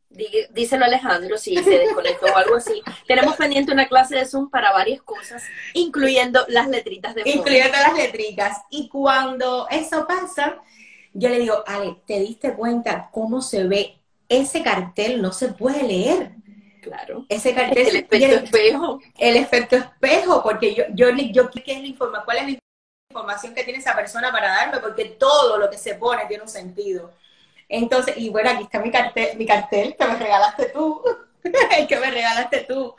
díselo Alejandro si se desconectó o algo así. Tenemos pendiente una clase de Zoom para varias cosas, incluyendo las letritas de Incluyendo las letritas. Y cuando eso pasa, yo le digo, Ale, ¿te diste cuenta cómo se ve? Ese cartel no se puede leer Claro. Ese cartel. El efecto espejo. El efecto espejo, porque yo, yo, yo ¿qué es la información? ¿Cuál es la información que tiene esa persona para darme? Porque todo lo que se pone tiene un sentido. Entonces, y bueno, aquí está mi cartel, mi cartel que me regalaste tú. el que me regalaste tú.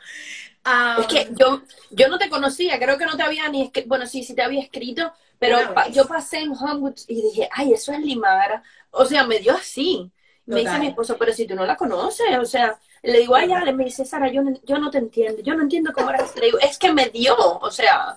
es que yo, yo no te conocía, creo que no te había ni escrito, bueno, sí, sí te había escrito, pero yo pasé en Homewood y dije, ay, eso es Limara. O sea, me dio así. Me dice mi esposo, pero si tú no la conoces, o sea, le digo, ay, Ale, me dice, Sara, yo no, yo no te entiendo, yo no entiendo cómo eres. Le digo, es que me dio, o sea.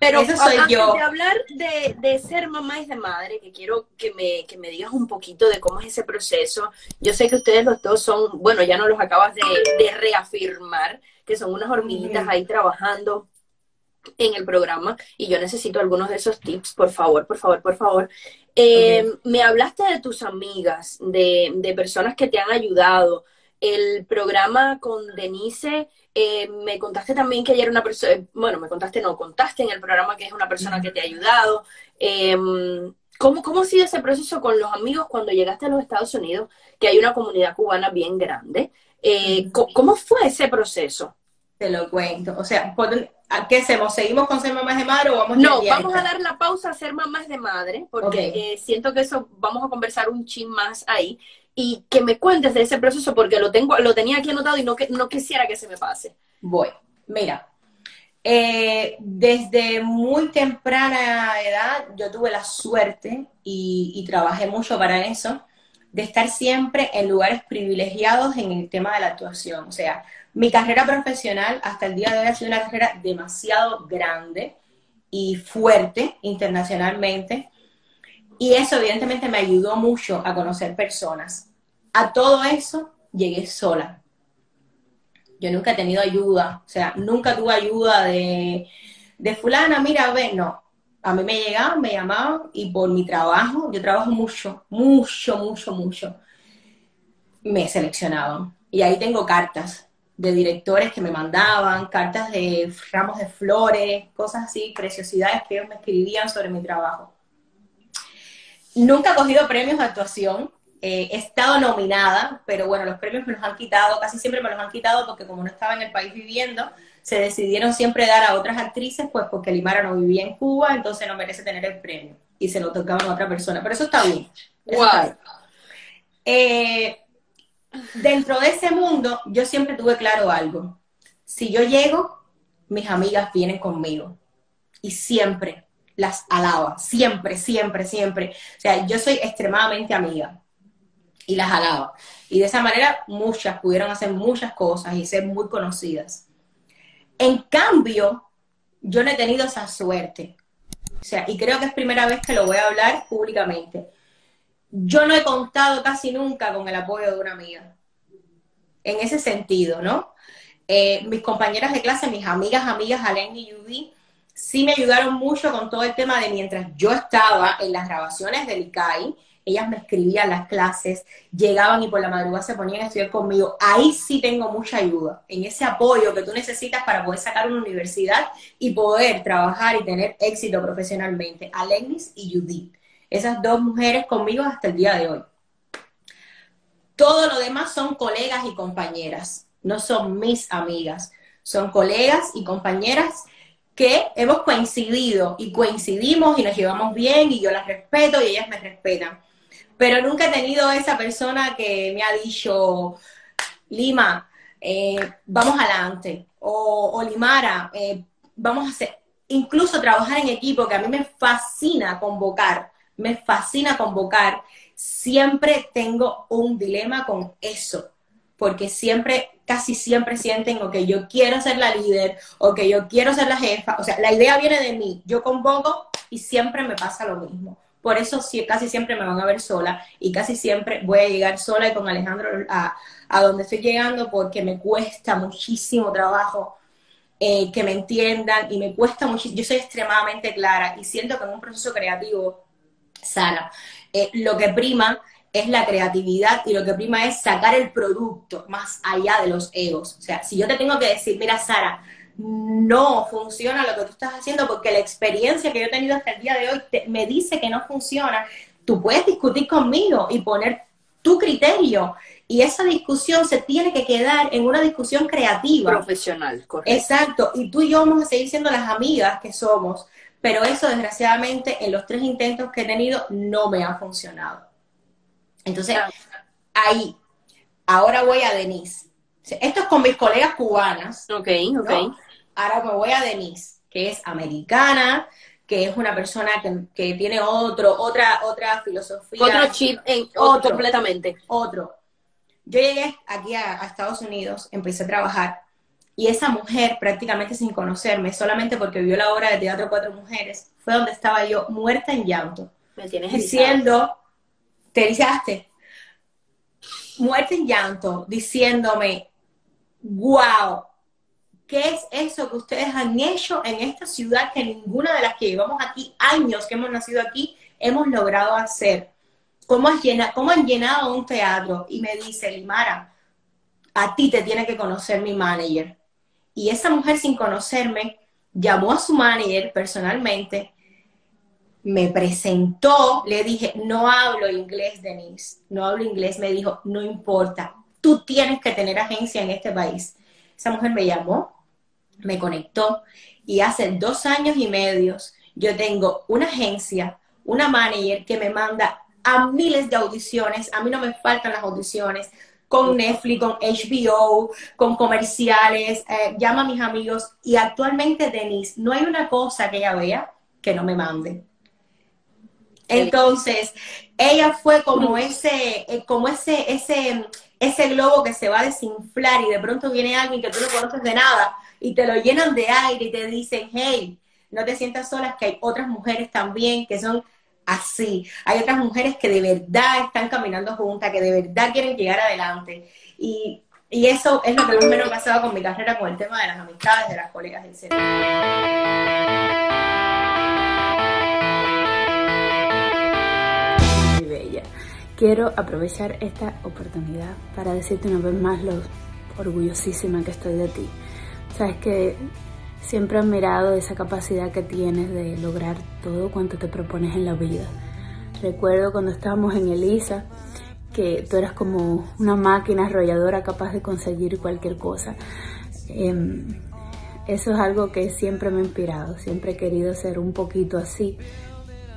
Pero Eso soy yo. de hablar de, de, ser mamá y de madre, que quiero que me, que me digas un poquito de cómo es ese proceso. Yo sé que ustedes los dos son, bueno, ya no los acabas de, de reafirmar, que son unas hormiguitas ahí trabajando en el programa y yo necesito algunos de esos tips, por favor, por favor, por favor. Eh, me hablaste de tus amigas, de, de personas que te han ayudado el programa con Denise, eh, me contaste también que era una persona, eh, bueno, me contaste, no, contaste en el programa que es una persona que te ha ayudado. Em, ¿cómo, ¿Cómo ha sido ese proceso con los amigos cuando llegaste a los Estados Unidos, que hay una comunidad cubana bien grande? Eh, ¿Cómo fue ese proceso? Te lo cuento. O sea, ¿qué hacemos? ¿Seguimos con ser mamás de madre o vamos No, vamos a dar la pausa a ser mamás de madre, porque siento que eso vamos a conversar un chin más ahí y que me cuentes de ese proceso porque lo tengo, lo tenía aquí anotado y no, no quisiera que se me pase. Voy. Mira, eh, desde muy temprana edad yo tuve la suerte y, y, trabajé mucho para eso, de estar siempre en lugares privilegiados en el tema de la actuación. O sea, mi carrera profesional hasta el día de hoy ha sido una carrera demasiado grande y fuerte internacionalmente. Y eso evidentemente me ayudó mucho a conocer personas. A todo eso llegué sola. Yo nunca he tenido ayuda, o sea, nunca tuve ayuda de, de fulana, mira, ve, no. A mí me llegaban, me llamaban y por mi trabajo, yo trabajo mucho, mucho, mucho, mucho, me seleccionaban. Y ahí tengo cartas de directores que me mandaban, cartas de ramos de flores, cosas así, preciosidades que ellos me escribían sobre mi trabajo. Nunca he cogido premios de actuación. Eh, he estado nominada, pero bueno, los premios me los han quitado, casi siempre me los han quitado porque como no estaba en el país viviendo, se decidieron siempre dar a otras actrices, pues porque Limara no vivía en Cuba, entonces no merece tener el premio. Y se lo tocaban a otra persona. Pero eso está bien. Eh, dentro de ese mundo, yo siempre tuve claro algo. Si yo llego, mis amigas vienen conmigo. Y siempre, las alaba, siempre, siempre, siempre. O sea, yo soy extremadamente amiga y las alaba. Y de esa manera muchas pudieron hacer muchas cosas y ser muy conocidas. En cambio, yo no he tenido esa suerte. O sea, y creo que es primera vez que lo voy a hablar públicamente. Yo no he contado casi nunca con el apoyo de una amiga. En ese sentido, ¿no? Eh, mis compañeras de clase, mis amigas, amigas, Alen y Judy, sí me ayudaron mucho con todo el tema de mientras yo estaba en las grabaciones del ICAI, ellas me escribían las clases, llegaban y por la madrugada se ponían a estudiar conmigo. Ahí sí tengo mucha ayuda, en ese apoyo que tú necesitas para poder sacar una universidad y poder trabajar y tener éxito profesionalmente. Alenis y Judith, esas dos mujeres conmigo hasta el día de hoy. Todo lo demás son colegas y compañeras, no son mis amigas, son colegas y compañeras que hemos coincidido y coincidimos y nos llevamos bien y yo las respeto y ellas me respetan. Pero nunca he tenido esa persona que me ha dicho, Lima, eh, vamos adelante, o, Limara, eh, vamos a hacer, incluso trabajar en equipo, que a mí me fascina convocar, me fascina convocar, siempre tengo un dilema con eso, porque siempre casi siempre sienten, o que yo quiero ser la líder, o que yo quiero ser la jefa, o sea, la idea viene de mí, yo convoco y siempre me pasa lo mismo. Por eso casi siempre me van a ver sola y casi siempre voy a llegar sola y con Alejandro a, donde estoy llegando porque me cuesta muchísimo trabajo eh, que me entiendan y me cuesta muchísimo. Yo soy extremadamente clara y siento que en un proceso creativo, Sara, eh, lo que prima es la creatividad y lo que prima es sacar el producto más allá de los egos. O sea, si yo te tengo que decir, mira, Sara, no funciona lo que tú estás haciendo porque la experiencia que yo he tenido hasta el día de hoy me dice que no funciona, tú puedes discutir conmigo y poner tu criterio. Y esa discusión se tiene que quedar en una discusión creativa. Profesional, correcto. Exacto. Y tú y yo vamos a seguir siendo las amigas que somos. Pero eso, desgraciadamente, en los tres intentos que he tenido, no me ha funcionado. Entonces, ahí, ahora voy a Denise. Esto es con mis colegas cubanas. Ok, ok. Ahora me voy a Denise, que es americana, que es una persona que, tiene otro, otra, otra filosofía. Otro chip en, otro, completamente. Otro. Yo llegué aquí a, Estados Unidos, empecé a trabajar, y esa mujer, prácticamente sin conocerme, solamente porque vio la obra de teatro Cuatro Mujeres, fue donde estaba yo, muerta en llanto. Me tienes diciendo, te erizaste, muerta en llanto, diciéndome, wow, ¿qué es eso que ustedes han hecho en esta ciudad que ninguna de las que llevamos aquí, años que hemos nacido aquí, hemos logrado hacer? ¿Cómo, has llenado, cómo han llenado un teatro? Y me dice, Limara, a ti te tiene que conocer mi manager. Y esa mujer sin conocerme llamó a su manager personalmente me presentó, le dije, no hablo inglés, Denise, no hablo inglés, me dijo, no importa, tú tienes que tener agencia en este país. Esa mujer me llamó, me conectó y hace dos años y medio yo tengo una agencia, una manager que me manda a miles de audiciones, a mí no me faltan las audiciones, con Netflix, con HBO, con comerciales, eh, llama a mis amigos y actualmente Denise, no hay una cosa que ella vea que no me mande. Entonces, ella fue como ese, eh, como ese, ese, ese globo que se va a desinflar y de pronto viene alguien que tú no conoces de nada y te lo llenan de aire y te dicen, hey, no te sientas sola, que hay otras mujeres también que son así. Hay otras mujeres que de verdad están caminando juntas, que de verdad quieren llegar adelante. Y, y eso es lo que más me ha pasado con mi carrera, con el tema de las amistades, de las colegas, etc. Quiero aprovechar esta oportunidad para decirte una vez más lo orgullosísima que estoy de ti. Sabes que siempre he admirado esa capacidad que tienes de lograr todo cuanto te propones en la vida. Recuerdo cuando estábamos en Elisa que tú eras como una máquina arrolladora capaz de conseguir cualquier cosa. Em, eso es algo que siempre me ha inspirado, siempre he querido ser un poquito así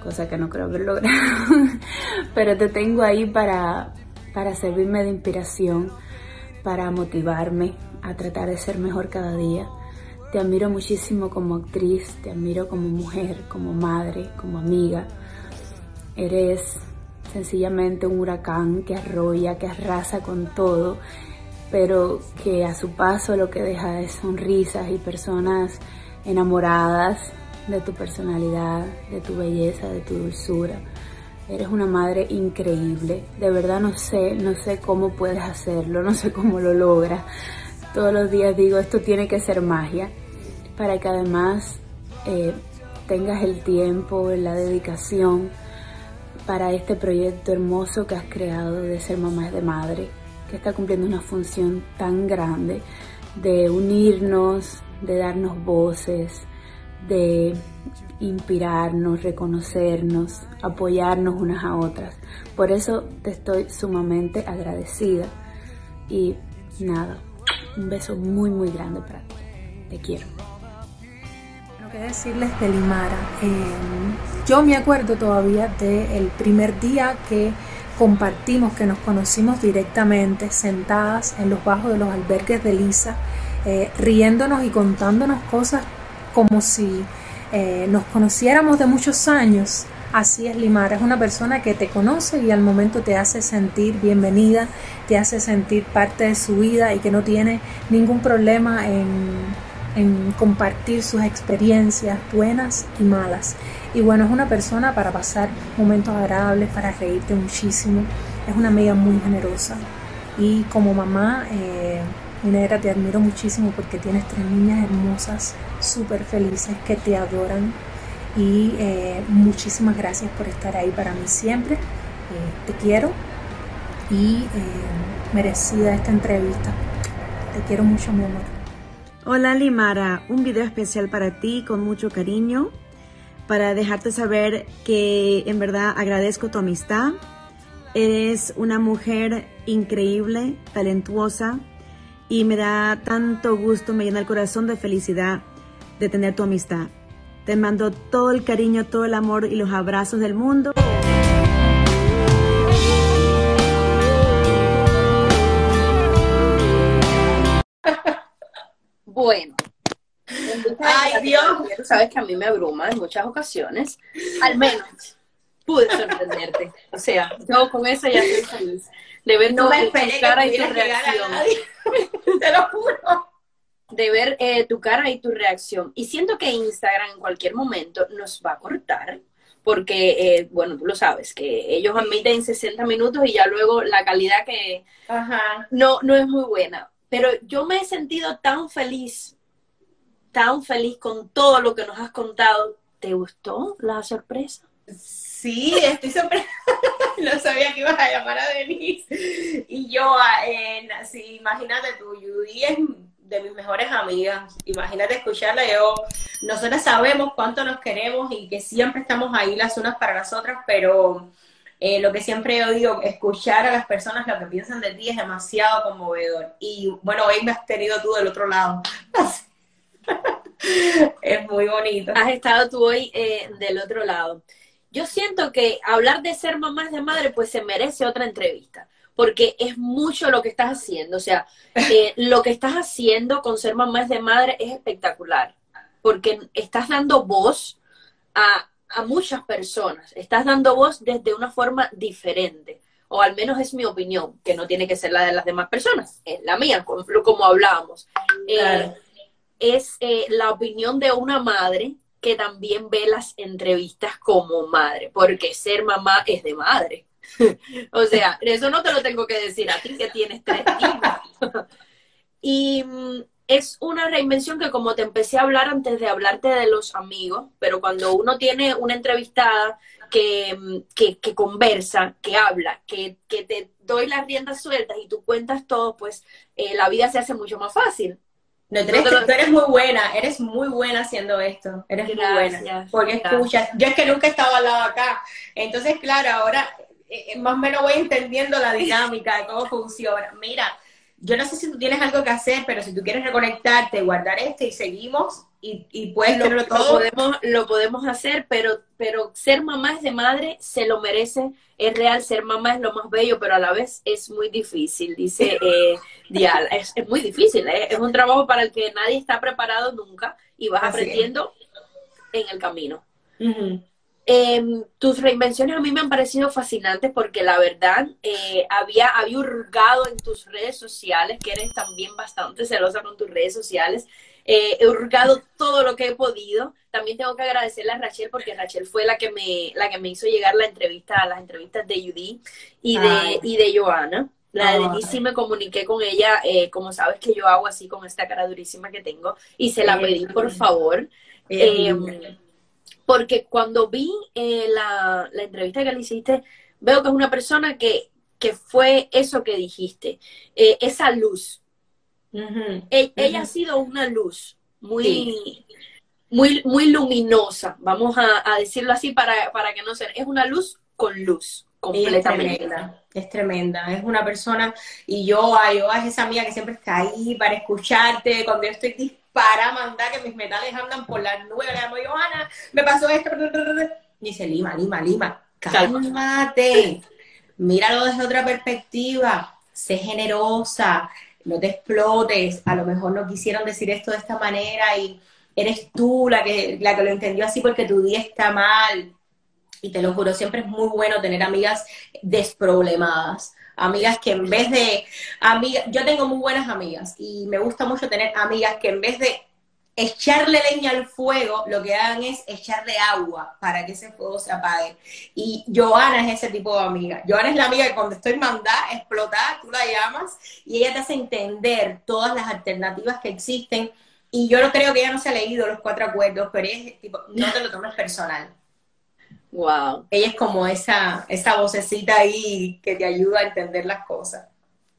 cosa que no creo haber logrado, pero te tengo ahí para, para servirme de inspiración, para motivarme a tratar de ser mejor cada día. Te admiro muchísimo como actriz, te admiro como mujer, como madre, como amiga. Eres sencillamente un huracán que arrolla, que arrasa con todo, pero que a su paso lo que deja es sonrisas y personas enamoradas de tu personalidad, de tu belleza, de tu dulzura. Eres una madre increíble. De verdad no sé, no sé cómo puedes hacerlo, no sé cómo lo logras. Todos los días digo, esto tiene que ser magia para que además eh, tengas el tiempo, la dedicación para este proyecto hermoso que has creado de ser mamás de madre, que está cumpliendo una función tan grande de unirnos, de darnos voces, de inspirarnos, reconocernos, apoyarnos unas a otras. Por eso te estoy sumamente agradecida y nada, un beso muy muy grande para ti. Te quiero. Lo que decirles de Limara. Em, yo me acuerdo todavía del primer día que compartimos, que nos conocimos directamente, sentadas en los bajos de los albergues de Lisa, eh, riéndonos y contándonos cosas como si eh, nos conociéramos de muchos años. Así es Limara, es una persona que te conoce y al momento te hace sentir bienvenida, te hace sentir parte de su vida y que no tiene ningún problema en, en compartir sus experiencias buenas y malas. Y bueno, es una persona para pasar momentos agradables, para reírte muchísimo. Es una amiga muy generosa. Y como mamá, eh, negra, te admiro muchísimo porque tienes tres niñas hermosas, súper felices, que te adoran y eh, muchísimas gracias por estar ahí para mí siempre. Eh, te quiero y eh, merecida esta entrevista. Te quiero mucho, mi amor. Hola Limara, un video especial para ti con mucho cariño para dejarte saber que en verdad agradezco tu amistad. Eres una mujer increíble, talentuosa y me da tanto gusto, me llena el corazón de felicidad de tener tu amistad. Te mando todo el cariño, todo el amor y los abrazos del mundo. Bueno. Ay, Dios. Tú sabes que a mí me abruma en muchas ocasiones. Al menos pude sorprenderte. O sea, yo con eso ya estoy feliz. De ver No tu, tu cara y tu reacción. Te lo juro. de ver eh, tu cara y tu reacción. Y siento que Instagram en cualquier momento nos va a cortar, porque, eh, bueno, tú lo sabes, que ellos admiten 60 minutos y ya luego la calidad que Ajá. no, no es muy buena. Pero yo me he sentido tan feliz, tan feliz con todo lo que nos has contado. ¿Te gustó la sorpresa? Sí, estoy sorprendida. No sabía que ibas a llamar a Denise. Y yo, ah, sí, imagínate tú, Judy es de mis mejores amigas. Imagínate escucharla. Yo, nosotras sabemos cuánto nos queremos y que siempre estamos ahí las unas para las otras, pero eh, lo que siempre yo digo, escuchar a las personas lo que piensan de ti es demasiado conmovedor. Y bueno, hoy me has tenido tú del otro lado. es muy bonito. Has estado tú hoy eh, del otro lado. Yo siento que hablar de ser mamás de madre, pues se merece otra entrevista, porque es mucho lo que estás haciendo. O sea, eh, lo que estás haciendo con ser mamás de madre es espectacular, porque estás dando voz a, a muchas personas, estás dando voz desde una forma diferente. O al menos es mi opinión, que no tiene que ser la de las demás personas, es la mía, como, como hablábamos. Eh, Claro. es eh, la opinión de una madre que también ve las entrevistas como madre, porque ser mamá es de madre. o sea, eso no te lo tengo que decir a ti que tienes tres hijos. y mm, es una reinvención que como te empecé a hablar antes de hablarte de los amigos, pero cuando uno tiene una entrevistada que, mm, que, conversa, que habla, que, que te doy las riendas sueltas y tú cuentas todo, pues eh, la vida se hace mucho más fácil. No, tú, eres, tú eres muy buena, eres muy buena haciendo esto, eres muy buena, porque gracias. escuchas, yo es que nunca he estado al lado acá, entonces claro, ahora eh, eh, más o menos voy entendiendo la dinámica de cómo funciona. Mira, yo no sé si tú tienes algo que hacer, pero si tú quieres reconectarte, guardar esto y seguimos y, y puedes lo, lo todo. podemos, lo podemos hacer, pero, pero ser mamá es de madre, se lo merece, es real, ser mamá es lo más bello, pero a la vez es muy difícil, dice eh, Dial. Es, es muy difícil, ¿eh? es un trabajo para el que nadie está preparado nunca y vas Así es. aprendiendo en el camino. Ujú. Eh, tus reinvenciones a mí me han parecido fascinantes porque la verdad eh, había, había hurgado en tus redes sociales, que eres también bastante celosa con tus redes sociales. Eh, he hurgado todo lo que he podido. También tengo que agradecerle a Rachel porque Rachel fue la que me, la que me hizo llegar la entrevista, las entrevistas de Judy y de, Ay. y de Joana. La de. Denise sí me comuniqué con ella, eh, como sabes que yo hago así con esta cara durísima que tengo, y se la pedí por favor. Eh. Porque cuando vi eh, la, la, entrevista que le hiciste, veo que es una persona que, que fue eso que dijiste, eh, esa luz. E, ella ha sido una luz muy, muy, muy luminosa, vamos a, decirlo así para, para que no sea, es una luz con luz. Completamente. Es tremenda, es tremenda, es una persona, y yo, yo es esa amiga que siempre está ahí para escucharte, cuando yo estoy para mandar que mis metales andan por las nubes. Le llamo, Johanna, me pasó esto. Y dice, Lima, Lima, Lima, cálmate. Míralo desde otra perspectiva. Sé generosa, no te explotes. A lo mejor no quisieron decir esto de esta manera y eres tú la que, la que lo entendió así porque tu día está mal. Y te lo juro, siempre es muy bueno tener amigas desproblemadas amigas que en vez de, amigas, yo tengo muy buenas amigas y me gusta mucho tener amigas que en vez de echarle leña al fuego, lo que hagan es echarle agua para que ese fuego se apague. Y Joana es ese tipo de amiga. Joana es la amiga que cuando estoy mandada, explotar, tú la llamas y ella te hace entender todas las alternativas que existen. Y yo no creo que ella no se ha leído los cuatro acuerdos, pero es tipo, no te lo tomes personal. Wow. Ella es como esa, esa vocecita ahí que te ayuda a entender las cosas.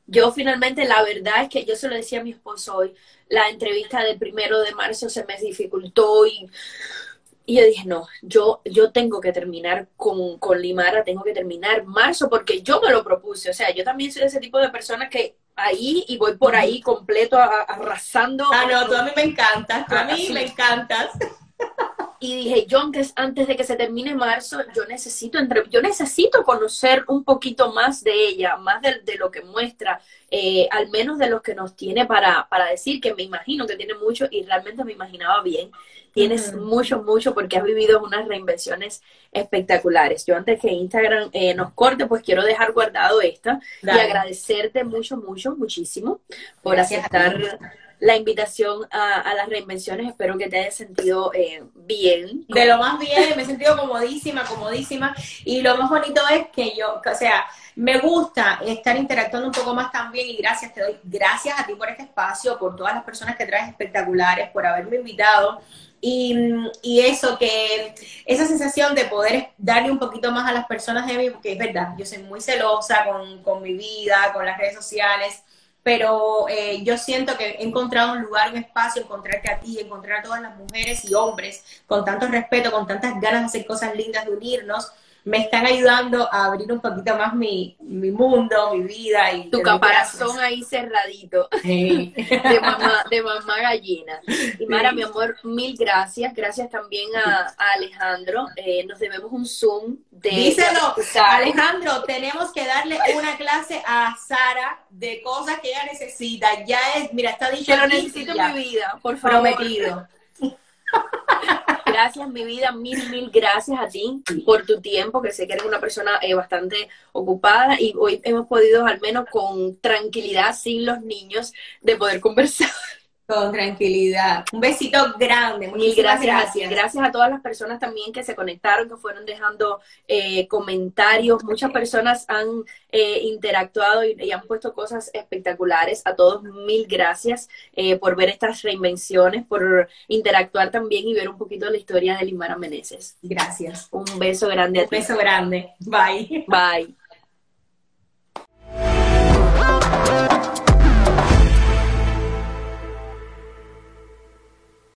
Yo finalmente, la verdad es que yo se lo decía a mi esposo hoy, la entrevista del primero de marzo se me dificultó y, y yo dije, no, yo, yo tengo que terminar con, con Limara, tengo que terminar marzo porque yo me lo propuse. O sea, yo también soy ese tipo de persona que ahí y voy por ahí completo arrasando. Ah, no, tú a mí me encantas, tú a mí me encantas y dije, yo antes, antes de que se termine marzo, yo necesito, entre, yo necesito conocer un poquito más de ella, más de, lo que muestra, eh, al menos de lo que nos tiene para, para decir, que me imagino que tiene mucho y realmente me imaginaba bien. Tienes mucho, mucho porque has vivido unas reinvenciones espectaculares. Yo antes que Instagram eh, nos corte, pues quiero dejar guardado esta y agradecerte mucho, mucho, muchísimo por aceptar la invitación a, las reinvenciones. Espero que te hayas sentido eh, bien. De lo más bien, me he sentido comodísima, comodísima. Y lo más bonito es que yo, o sea, me gusta estar interactuando un poco más también y gracias, te doy gracias a ti por este espacio, por todas las personas que traes espectaculares, por haberme invitado. Y, y, eso, que esa sensación de poder darle un poquito más a las personas de mí, porque es verdad, yo soy muy celosa con, con mi vida, con las redes sociales, pero eh, yo siento que he encontrado un lugar, un espacio, encontrarte a ti, encontrar a todas las mujeres y hombres con tanto respeto, con tantas ganas de hacer cosas lindas, de unirnos, me están ayudando a abrir un poquito más mi, mi mundo, mi vida. y Tu caparazón ahí cerradito de, mamá, de mamá gallina. Y Mara, mi amor, mil gracias. Gracias también a, Alejandro. Eh, nos debemos un Zoom de... Díselo, Alejandro, tenemos que darle una clase a Sara de cosas que ella necesita. Ya es, mira, está dicho. Que lo necesito en mi vida, por favor. Prometido. Gracias, mi vida, mil, mil gracias a ti por tu tiempo, que sé que eres una persona eh, bastante ocupada y hoy hemos podido, al menos con tranquilidad, sin los niños, de poder conversar. Con tranquilidad. Un besito grande. Mil gracias. Gracias. a todas las personas también que se conectaron, que fueron dejando eh, comentarios. Muchas personas han eh, interactuado y, han puesto cosas espectaculares. A todos mil gracias eh, por ver estas reinvenciones, por interactuar también y ver un poquito la historia de Limara Meneses. Gracias. Un beso grande a ti. Un beso grande. Bye. Bye.